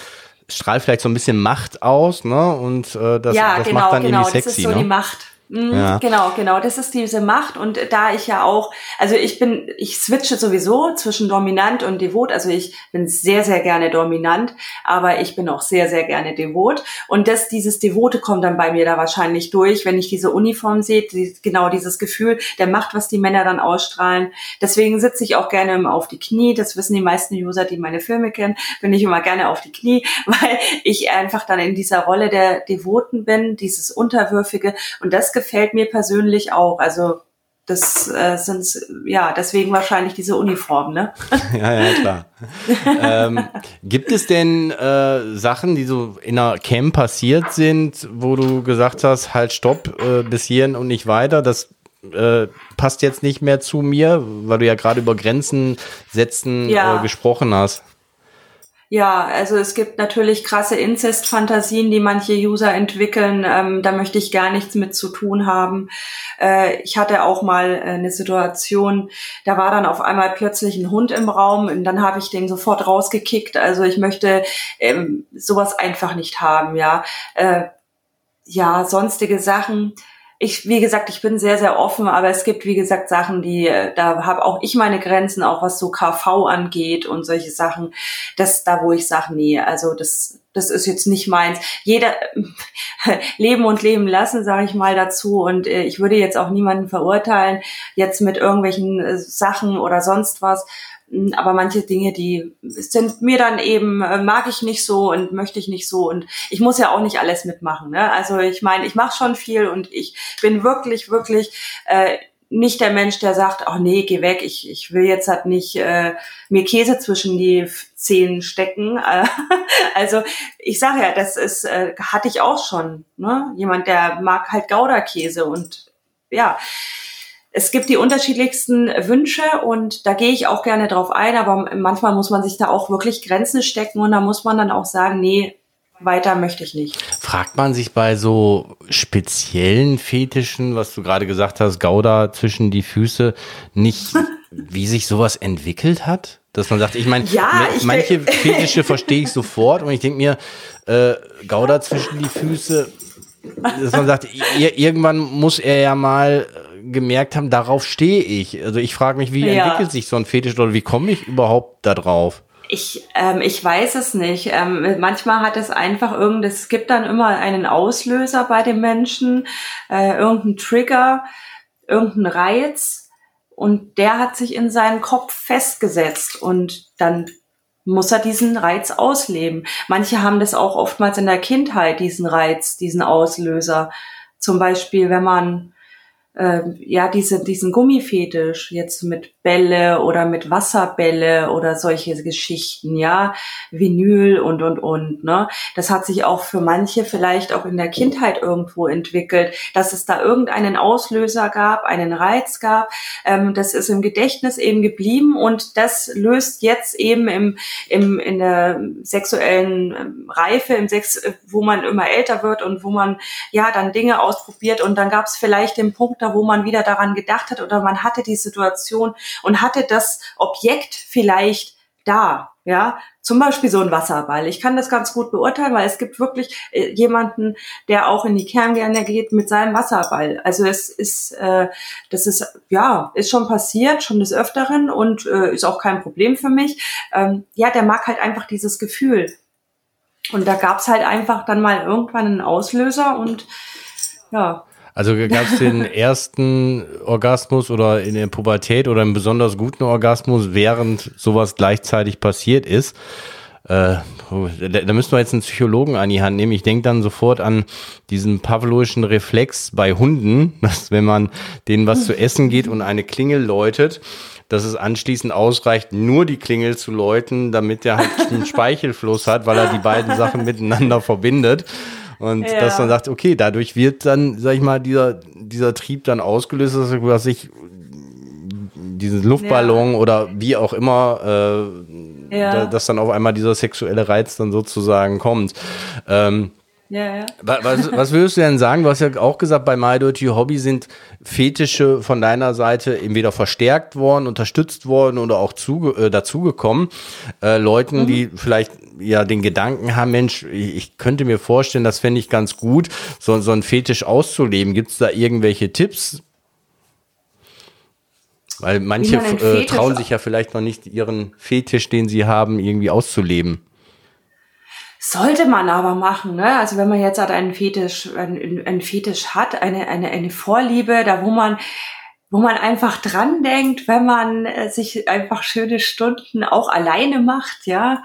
strahlt vielleicht so ein bisschen Macht aus, ne? Und äh, das, ja, das genau, macht dann genau, irgendwie sexy, das ist so ne? die Macht. Mhm, Ja. Genau, genau. Das ist diese Macht. Und da ich ja auch, also ich bin, ich switche sowieso zwischen dominant und devot. Also ich bin sehr, sehr gerne dominant, aber ich bin auch sehr, sehr gerne devot. Und das, dieses Devote kommt dann bei mir da wahrscheinlich durch, wenn ich diese Uniform sehe, die, genau dieses Gefühl der Macht, was die Männer dann ausstrahlen. Deswegen sitze ich auch gerne auf die Knie. Das wissen die meisten User, die meine Filme kennen, bin ich immer gerne auf die Knie, weil ich einfach dann in dieser Rolle der Devoten bin, dieses Unterwürfige. Und das gefällt mir persönlich auch. Also das äh, sind ja deswegen wahrscheinlich diese Uniformen, ne? Ja, ja, klar. ähm, gibt es denn äh, Sachen, die so in einer Camp passiert sind, wo du gesagt hast, halt stopp, äh, bis hierhin und nicht weiter, das äh, passt jetzt nicht mehr zu mir, weil du ja gerade über Grenzen setzen Ja. äh, gesprochen hast. Ja, also es gibt natürlich krasse Inzestfantasien, die manche User entwickeln. Ähm, da möchte ich gar nichts mit zu tun haben. Äh, ich hatte auch mal äh, eine Situation, da war dann auf einmal plötzlich ein Hund im Raum und dann habe ich den sofort rausgekickt. Also ich möchte ähm, sowas einfach nicht haben, ja. Äh, ja, sonstige Sachen. Ich, wie gesagt, ich bin sehr, sehr offen, aber es gibt, wie gesagt, Sachen, die, äh, da habe auch ich meine Grenzen, auch was so KV angeht und solche Sachen. Das, da wo ich sage, nee, also das, das ist jetzt nicht meins. Jeder leben und leben lassen, sage ich mal dazu. Und äh, ich würde jetzt auch niemanden verurteilen, jetzt mit irgendwelchen äh, Sachen oder sonst was. Mm, Aber manche Dinge, die sind mir dann eben, äh, mag ich nicht so und möchte ich nicht so. Und ich muss ja auch nicht alles mitmachen. Ne? Also ich meine, ich mache schon viel und ich bin wirklich, wirklich äh, nicht der Mensch, der sagt, ach nee, geh weg, ich, ich will jetzt halt nicht äh, mir Käse zwischen die Zehen stecken. Also ich sage ja, das ist, äh, hatte ich auch schon. Ne? Jemand, der mag halt Gouda-Käse und ja, es gibt die unterschiedlichsten Wünsche und da gehe ich auch gerne drauf ein, aber manchmal muss man sich da auch wirklich Grenzen stecken und da muss man dann auch sagen, nee, weiter möchte ich nicht. Fragt man sich bei so speziellen Fetischen, was du gerade gesagt hast, Gouda zwischen die Füße, nicht, wie sich sowas entwickelt hat? Dass man sagt, ich meine, Ja, ich- manche Fetische verstehe ich sofort und ich denke mir, äh, Gouda zwischen die Füße, dass man sagt, ir irgendwann muss er ja mal äh, gemerkt haben, darauf stehe ich. Also ich frage mich, wie Ja. entwickelt sich so ein Fetisch oder wie komme ich überhaupt da drauf? Ich, ähm, ich weiß es nicht. Ähm, manchmal hat es einfach irgend, es gibt dann immer einen Auslöser bei dem Menschen, äh, irgendeinen Trigger, irgendeinen Reiz und der hat sich in seinen Kopf festgesetzt und dann muss er diesen Reiz ausleben. Manche haben das auch oftmals in der Kindheit, diesen Reiz, diesen Auslöser. Zum Beispiel, wenn man äh, ja diese, diesen Gummifetisch jetzt mit Bälle oder mit Wasserbälle oder solche Geschichten, ja, Vinyl und und und, ne? Das hat sich auch für manche vielleicht auch in der Kindheit irgendwo entwickelt, dass es da irgendeinen Auslöser gab, einen Reiz gab. Ähm, das ist im Gedächtnis eben geblieben und das löst jetzt eben im, im in der sexuellen ähm, Reife, im Sex, äh, wo man immer älter wird und wo man ja dann Dinge ausprobiert und dann gab es vielleicht den Punkt da, wo man wieder daran gedacht hat oder man hatte die Situation und hatte das Objekt vielleicht da, ja, zum Beispiel so ein Wasserball. Ich kann das ganz gut beurteilen, weil es gibt wirklich äh, jemanden, der auch in die Kerngärne geht mit seinem Wasserball. Also es ist, äh, das ist, ja, ist schon passiert, schon des Öfteren und äh, ist auch kein Problem für mich. Ähm, ja, der mag halt einfach dieses Gefühl. Und da gab's halt einfach dann mal irgendwann einen Auslöser und ja. Also gab es den ersten Orgasmus oder in der Pubertät oder einen besonders guten Orgasmus, während sowas gleichzeitig passiert ist. Äh, da müssen wir jetzt einen Psychologen an die Hand nehmen. Ich denke dann sofort an diesen pavlovischen Reflex bei Hunden, dass wenn man denen was zu essen geht und eine Klingel läutet, dass es anschließend ausreicht, nur die Klingel zu läuten, damit er halt einen Speichelfluss hat, weil er die beiden Sachen miteinander verbindet. Und ja. dass man sagt, okay, dadurch wird dann, sag ich mal, dieser, dieser Trieb dann ausgelöst, dass ich diesen Luftballon ja. oder wie auch immer, äh, ja. dass dann auf einmal dieser sexuelle Reiz dann sozusagen kommt. Ähm, ja, ja. Was, was würdest du denn sagen? Du hast ja auch gesagt, bei My Dirty Hobby sind Fetische von deiner Seite entweder verstärkt worden, unterstützt worden oder auch zu, äh, dazugekommen. Äh, Leuten, mhm. die vielleicht ja den Gedanken haben, Mensch, ich könnte mir vorstellen, das fände ich ganz gut, so, so ein Fetisch auszuleben. Gibt es da irgendwelche Tipps? Weil manche äh, trauen sich ja vielleicht noch nicht, ihren Fetisch, den sie haben, irgendwie auszuleben. Sollte man aber machen, ne? Also wenn man jetzt halt einen Fetisch, einen, einen Fetisch hat, eine, eine, eine Vorliebe, da wo man, wo man einfach dran denkt, wenn man äh, sich einfach schöne Stunden auch alleine macht, ja,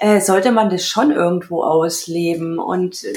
äh, sollte man das schon irgendwo ausleben. Und äh,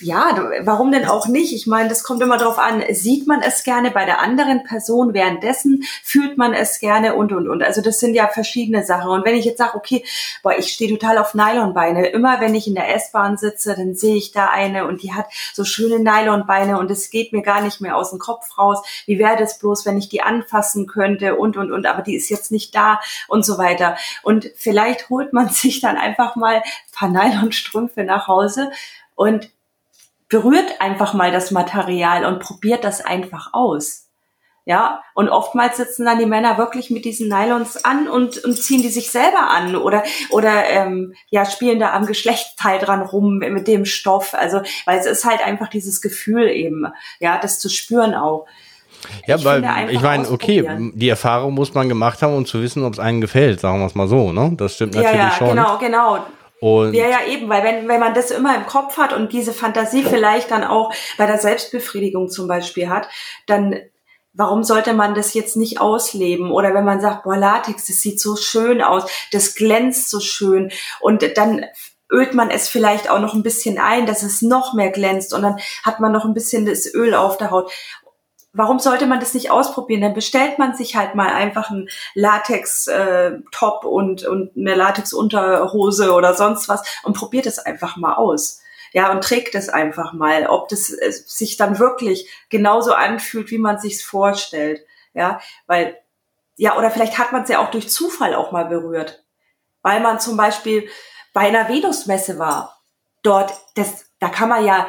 ja, warum denn auch nicht? Ich meine, das kommt immer darauf an, sieht man es gerne bei der anderen Person währenddessen, fühlt man es gerne und, und, und. Also das sind ja verschiedene Sachen. Und wenn ich jetzt sage, okay, boah, ich stehe total auf Nylonbeine, immer wenn ich in der S-Bahn sitze, dann sehe ich da eine und die hat so schöne Nylonbeine und es geht mir gar nicht mehr aus dem Kopf raus. Wie wäre das bloß, wenn ich die anfassen könnte und, und, und, aber die ist jetzt nicht da und so weiter. Und vielleicht holt man sich dann einfach mal ein paar Nylonstrümpfe nach Hause und berührt einfach mal das Material und probiert das einfach aus. Ja, und oftmals sitzen dann die Männer wirklich mit diesen Nylons an und, und ziehen die sich selber an oder oder ähm, ja spielen da am Geschlechtsteil dran rum mit dem Stoff. Also weil es ist halt einfach dieses Gefühl eben, ja, das zu spüren auch. Ja, ich weil ich meine, okay, die Erfahrung muss man gemacht haben, um zu wissen, ob es einem gefällt, sagen wir es mal so, ne? Das stimmt natürlich ja, ja, schon. Genau, genau. Und ja, ja, eben, weil wenn, wenn man das immer im Kopf hat und diese Fantasie vielleicht dann auch bei der Selbstbefriedigung zum Beispiel hat, dann warum sollte man das jetzt nicht ausleben? Oder wenn man sagt, boah, Latex, das sieht so schön aus, das glänzt so schön. Und dann ölt man es vielleicht auch noch ein bisschen ein, dass es noch mehr glänzt. Und dann hat man noch ein bisschen das Öl auf der Haut warum sollte man das nicht ausprobieren? Dann bestellt man sich halt mal einfach einen Latex-Top äh, und, und eine Latex-Unterhose oder sonst was und probiert es einfach mal aus. Ja, und trägt es einfach mal, ob das äh, sich dann wirklich genauso anfühlt, wie man sich's vorstellt. Ja, weil, ja, oder vielleicht hat man es ja auch durch Zufall auch mal berührt. Weil man zum Beispiel bei einer Venusmesse war. Dort, das, da kann man ja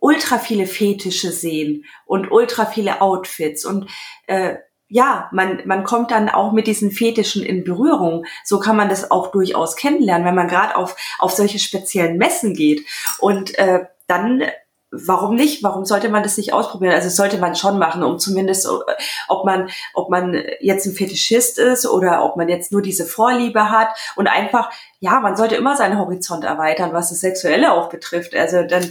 ultra viele Fetische sehen und ultra viele Outfits und äh, ja, man, man kommt dann auch mit diesen Fetischen in Berührung. So kann man das auch durchaus kennenlernen, wenn man gerade auf, auf solche speziellen Messen geht. Und äh, dann warum nicht? Warum sollte man das nicht ausprobieren? Also sollte man schon machen, um zumindest, ob man, ob man jetzt ein Fetischist ist oder ob man jetzt nur diese Vorliebe hat und einfach, ja, man sollte immer seinen Horizont erweitern, was das Sexuelle auch betrifft. Also dann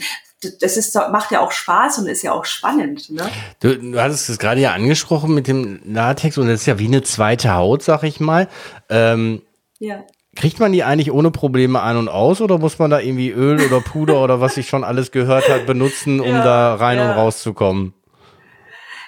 das ist, macht ja auch Spaß und ist ja auch spannend. Ne? Du, du hattest es gerade ja angesprochen mit dem Latex und das ist ja wie eine zweite Haut, sag ich mal. Ähm, ja. Kriegt man die eigentlich ohne Probleme an und aus oder muss man da irgendwie Öl oder Puder oder was ich schon alles gehört hat benutzen, um ja, da rein ja. und rauszukommen?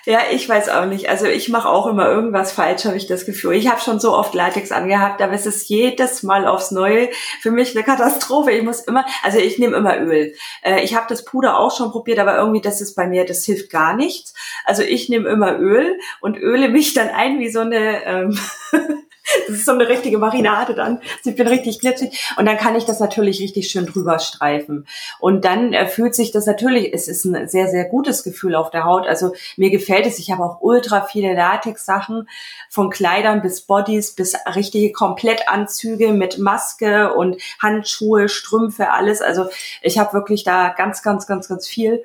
Ja, ich weiß auch nicht. Also ich mache auch immer irgendwas falsch, habe ich das Gefühl. Ich habe schon so oft Latex angehabt, aber es ist jedes Mal aufs Neue für mich eine Katastrophe. Ich muss immer, also ich nehme immer Öl. Äh, ich habe das Puder auch schon probiert, aber irgendwie das ist bei mir, das hilft gar nichts. Also ich nehme immer Öl und öle mich dann ein wie so eine ähm, Das ist so eine richtige Marinade dann. Ich bin richtig glitschig. Und dann kann ich das natürlich richtig schön drüber streifen. Und dann äh, fühlt sich das natürlich, es ist ein sehr, sehr gutes Gefühl auf der Haut. Also mir gefällt es. Ich habe auch ultra viele Latex-Sachen, von Kleidern bis Bodies bis richtige Komplettanzüge mit Maske und Handschuhe, Strümpfe, alles. Also ich habe wirklich da ganz, ganz, ganz, ganz viel.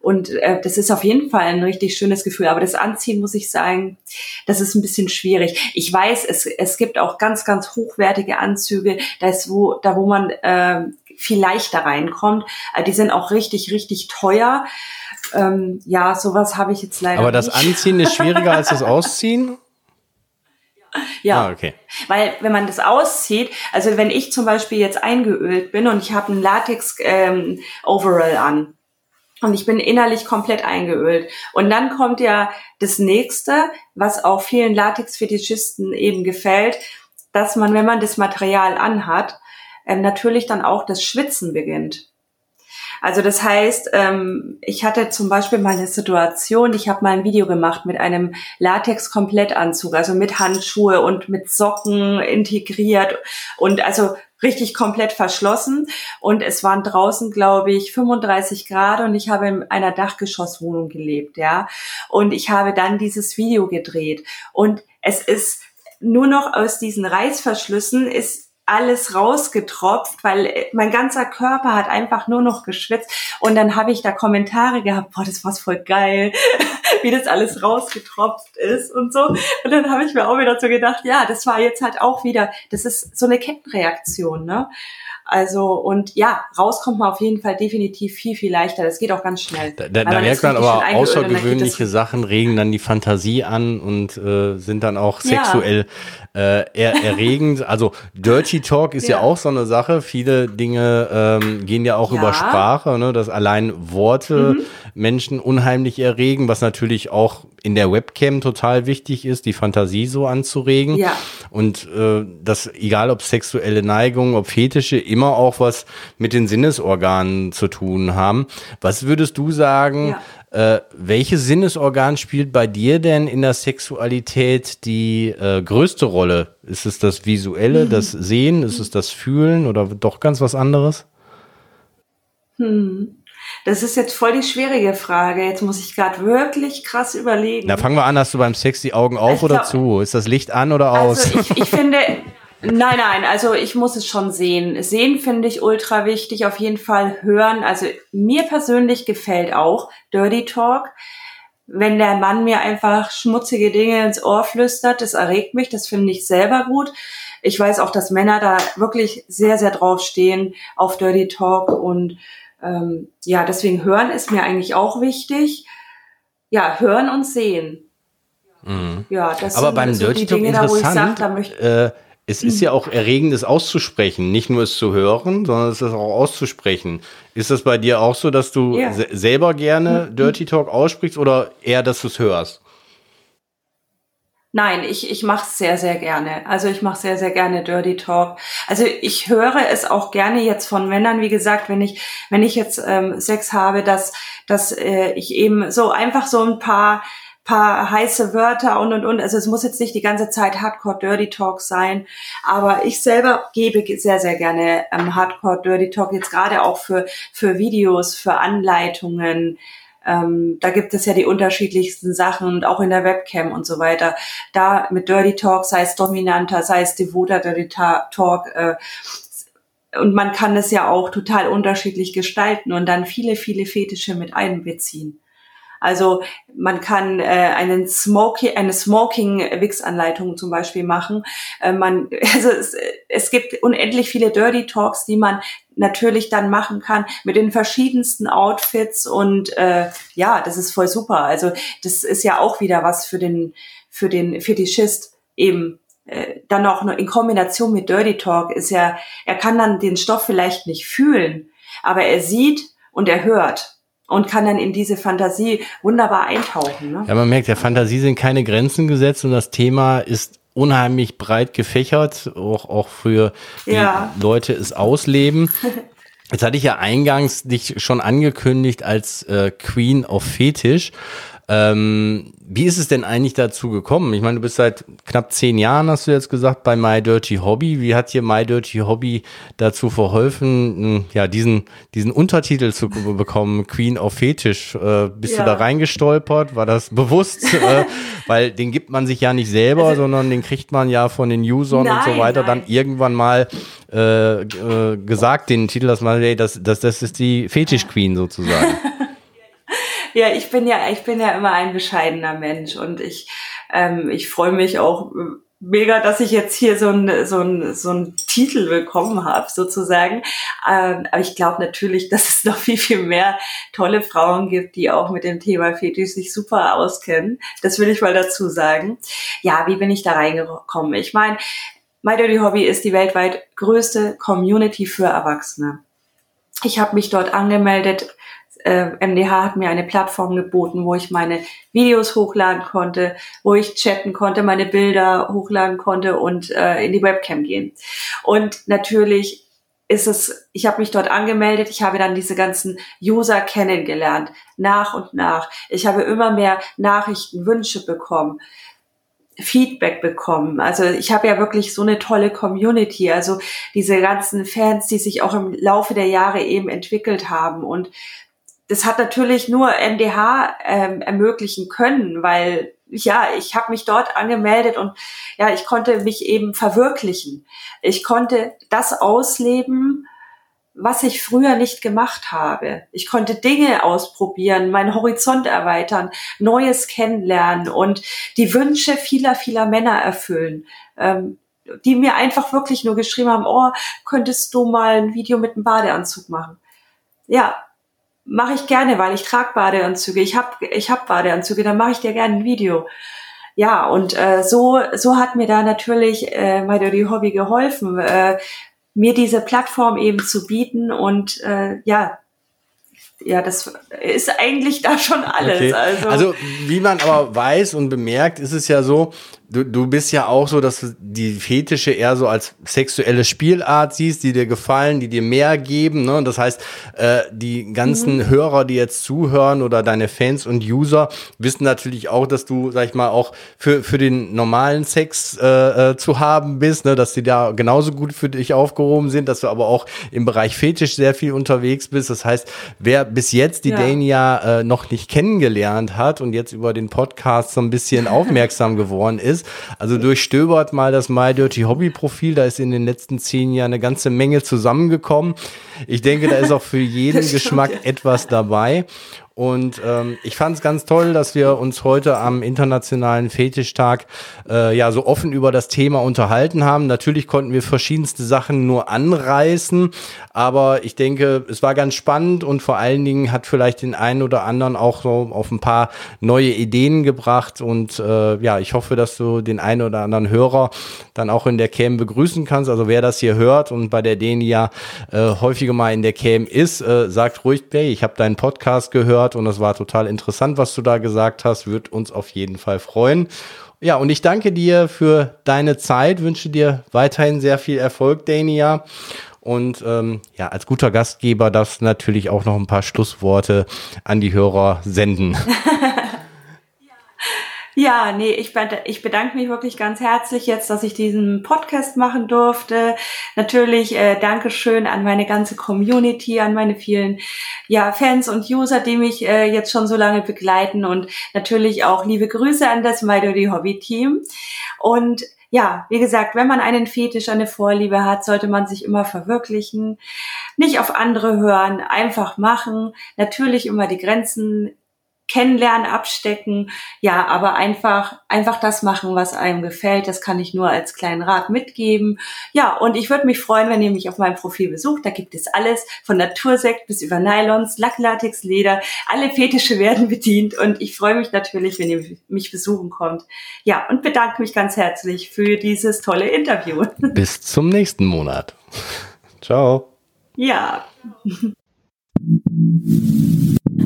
Und äh, das ist auf jeden Fall ein richtig schönes Gefühl. Aber das Anziehen, muss ich sagen, das ist ein bisschen schwierig. Ich weiß, es, es gibt auch ganz, ganz hochwertige Anzüge, da ist wo, da wo man äh, viel leichter reinkommt. Äh, die sind auch richtig, richtig teuer. Ähm, ja, sowas habe ich jetzt leider Aber das nicht. Anziehen ist schwieriger als das Ausziehen? Ja, Ah, okay. weil wenn man das auszieht, also wenn ich zum Beispiel jetzt eingeölt bin und ich habe einen Latex ähm, Overall an und ich bin innerlich komplett eingeölt und dann kommt ja das nächste, was auch vielen Latex-Fetischisten eben gefällt, dass man, wenn man das Material anhat, ähm, natürlich dann auch das Schwitzen beginnt. Also das heißt, ähm, ich hatte zum Beispiel mal eine Situation, ich habe mal ein Video gemacht mit einem Latex-Komplettanzug, also mit Handschuhe und mit Socken integriert und also richtig komplett verschlossen. Und es waren draußen, glaube ich, 35 Grad und ich habe in einer Dachgeschosswohnung gelebt, ja. Und ich habe dann dieses Video gedreht und es ist nur noch aus diesen Reißverschlüssen ist alles rausgetropft, weil äh, mein ganzer Körper hat einfach nur noch geschwitzt. Und dann habe ich da Kommentare gehabt, boah, das war voll geil, wie das alles rausgetropft ist und so. Und dann habe ich mir auch wieder so gedacht, ja, das war jetzt halt auch wieder, das ist so eine Kettenreaktion, ne? Also und ja, raus kommt man auf jeden Fall definitiv viel, viel leichter. Das geht auch ganz schnell. Da, da, da merkt man aber außergewöhnliche Sachen regen dann die Fantasie an und äh, sind dann auch Ja. sexuell äh, er, erregend. Also Dirty Talk ist ja. Ja. auch so eine Sache. Viele Dinge ähm, gehen ja auch Ja. über Sprache, ne? dass allein Worte Menschen unheimlich erregen, was natürlich auch in der Webcam total wichtig ist, die Fantasie so anzuregen. Ja. Und äh, das, egal ob sexuelle Neigungen, ob Fetische, immer auch was mit den Sinnesorganen zu tun haben. Was würdest du sagen, äh, welches Sinnesorgan spielt bei dir denn in der Sexualität die äh, größte Rolle? Ist es das Visuelle, Mhm. das Sehen, ist es das Fühlen oder doch ganz was anderes? Das ist jetzt voll die schwierige Frage. Jetzt muss ich gerade wirklich krass überlegen. Na, fangen wir an, hast du beim Sex die Augen auf Ich oder glaub- zu? Ist das Licht an oder aus? Also ich, ich finde, nein, nein, also ich muss es schon sehen. Sehen finde ich ultra wichtig, auf jeden Fall hören. Also mir persönlich gefällt auch Dirty Talk. Wenn der Mann mir einfach schmutzige Dinge ins Ohr flüstert, das erregt mich, das finde ich selber gut. Ich weiß auch, dass Männer da wirklich sehr, sehr drauf stehen auf Dirty Talk und ähm, ja, deswegen hören ist mir eigentlich auch wichtig. Ja, hören und sehen. Ja, das Mhm. Aber sind beim so Dirty Dinge, da wo ich sage, da möchte äh, es ist ja auch erregend, es auszusprechen, nicht nur es zu hören, sondern es ist auch auszusprechen. Ist das bei dir auch so, dass du se selber gerne Dirty Talk aussprichst oder eher, dass du es hörst? Nein, ich, ich mache es sehr, sehr gerne. Also ich mache sehr, sehr gerne Dirty Talk. Also ich höre es auch gerne jetzt von Männern, wie gesagt, wenn ich, wenn ich jetzt ähm, Sex habe, dass, dass äh, ich eben so einfach so ein paar paar heiße Wörter und und und. Also es muss jetzt nicht die ganze Zeit Hardcore Dirty Talk sein, aber ich selber gebe sehr sehr gerne ähm, Hardcore Dirty Talk jetzt gerade auch für für Videos, für Anleitungen. Ähm, da gibt es ja die unterschiedlichsten Sachen und auch in der Webcam und so weiter. Da mit Dirty Talk, sei es dominanter, sei es devoter Dirty Ta- Talk. Äh, und man kann es ja auch total unterschiedlich gestalten und dann viele, viele Fetische mit einbeziehen. Also man kann äh, einen Smoking, eine Smoking-Wix-Anleitung zum Beispiel machen. Äh, man, also es, es gibt unendlich viele Dirty Talks, die man natürlich dann machen kann mit den verschiedensten Outfits und äh, ja, das ist voll super. Also das ist ja auch wieder was für den für den Fetischist eben äh, dann auch noch in Kombination mit Dirty Talk ist ja, er kann dann den Stoff vielleicht nicht fühlen, aber er sieht und er hört und kann dann in diese Fantasie wunderbar eintauchen. Ne? Ja, man merkt, der Fantasie sind keine Grenzen gesetzt und das Thema ist unheimlich breit gefächert, auch, auch für die Ja. Leute es ausleben. Jetzt hatte ich ja eingangs dich schon angekündigt als äh, Queen of Fetisch. Ähm, wie ist es denn eigentlich dazu gekommen? Ich meine, du bist seit knapp zehn Jahren, hast du jetzt gesagt, bei My Dirty Hobby. Wie hat dir My Dirty Hobby dazu verholfen, ja, diesen, diesen Untertitel zu be- bekommen, Queen of Fetisch? Äh, bist Ja. du da reingestolpert? War das bewusst? äh, weil den gibt man sich ja nicht selber, sondern den kriegt man ja von den Usern und so Nein, weiter nein. dann irgendwann mal äh, äh, gesagt, den Titel, dass man, ey, das, das, das ist die Fetisch Queen sozusagen. Ja, ich bin ja, ich bin ja immer ein bescheidener Mensch und ich, ähm, ich freue mich auch mega, dass ich jetzt hier so ein so ein so ein Titel bekommen habe, sozusagen. Ähm, aber ich glaube natürlich, dass es noch viel, viel mehr tolle Frauen gibt, die auch mit dem Thema Fetisch sich super auskennen. Das will ich mal dazu sagen. Ja, wie bin ich da reingekommen? Ich meine, My Dirty Hobby ist die weltweit größte Community für Erwachsene. Ich habe mich dort angemeldet äh, MDH hat mir eine Plattform geboten, wo ich meine Videos hochladen konnte, wo ich chatten konnte, meine Bilder hochladen konnte und äh, in die Webcam gehen. Und natürlich ist es, ich habe mich dort angemeldet, ich habe dann diese ganzen User kennengelernt, nach und nach. Ich habe immer mehr Nachrichten, Wünsche bekommen. Feedback bekommen. Also ich habe ja wirklich so eine tolle Community, also diese ganzen Fans, die sich auch im Laufe der Jahre eben entwickelt haben und das hat natürlich nur MDH ähm, ermöglichen können, weil ja, ich habe mich dort angemeldet und ja, ich konnte mich eben verwirklichen. Ich konnte das ausleben, was ich früher nicht gemacht habe. Ich konnte Dinge ausprobieren, meinen Horizont erweitern, Neues kennenlernen und die Wünsche vieler, vieler Männer erfüllen, ähm, die mir einfach wirklich nur geschrieben haben, oh, könntest du mal ein Video mit einem Badeanzug machen? Ja, mache ich gerne, weil ich trage Badeanzüge. Ich habe ich hab Badeanzüge, dann mache ich dir gerne ein Video. Ja, und äh, so, so hat mir da natürlich äh, My Dirty Hobby geholfen, äh, mir diese Plattform eben zu bieten und äh, ja, ja, das ist eigentlich da schon alles. Okay. Also. also wie man aber weiß und bemerkt, ist es ja so, du, du bist ja auch so, dass du die Fetische eher so als sexuelle Spielart siehst, die dir gefallen, die dir mehr geben. Ne? Das heißt, äh, die ganzen mhm. Hörer, die jetzt zuhören oder deine Fans und User, wissen natürlich auch, dass du, sag ich mal, auch für, für den normalen Sex äh, äh, zu haben bist, ne? dass die da genauso gut für dich aufgehoben sind, dass du aber auch im Bereich Fetisch sehr viel unterwegs bist. Das heißt, wer bis jetzt die ja. Dania äh, noch nicht kennengelernt hat und jetzt über den Podcast so ein bisschen aufmerksam geworden ist, ist. Also durchstöbert mal das My Dirty Hobby Profil. Da ist in den letzten zehn Jahren eine ganze Menge zusammengekommen. Ich denke, da ist auch für jeden Geschmack etwas dabei. Und ähm, ich fand es ganz toll, dass wir uns heute am Internationalen Fetischtag äh, ja so offen über das Thema unterhalten haben. Natürlich konnten wir verschiedenste Sachen nur anreißen, aber ich denke, es war ganz spannend und vor allen Dingen hat vielleicht den einen oder anderen auch so auf ein paar neue Ideen gebracht. Und äh, ja, ich hoffe, dass du den einen oder anderen Hörer dann auch in der Cam begrüßen kannst. Also wer das hier hört und bei der Denia äh, häufiger mal in der Cam ist, äh, sagt ruhig, hey, ich habe deinen Podcast gehört gehört und es war total interessant, was du da gesagt hast. Wird uns auf jeden Fall freuen. Ja, und ich danke dir für deine Zeit, wünsche dir weiterhin sehr viel Erfolg, Dania. Und ähm, ja, als guter Gastgeber darfst du natürlich auch noch ein paar Schlussworte an die Hörer senden. Ja, nee, ich, ich bedanke mich wirklich ganz herzlich jetzt, dass ich diesen Podcast machen durfte. Natürlich äh, Dankeschön an meine ganze Community, an meine vielen ja, Fans und User, die mich äh, jetzt schon so lange begleiten und natürlich auch liebe Grüße an das My Dirty Hobby Team. Und ja, wie gesagt, wenn man einen Fetisch, eine Vorliebe hat, sollte man sich immer verwirklichen, nicht auf andere hören, einfach machen, natürlich immer die Grenzen kennenlernen, abstecken, ja, aber einfach, einfach das machen, was einem gefällt. Das kann ich nur als kleinen Rat mitgeben. Ja, und ich würde mich freuen, wenn ihr mich auf meinem Profil besucht. Da gibt es alles, von Natursekt bis über Nylons, Lacklatex, Leder. Alle Fetische werden bedient und ich freue mich natürlich, wenn ihr mich besuchen kommt. Ja, und bedanke mich ganz herzlich für dieses tolle Interview. Bis zum nächsten Monat. Ciao. Ja.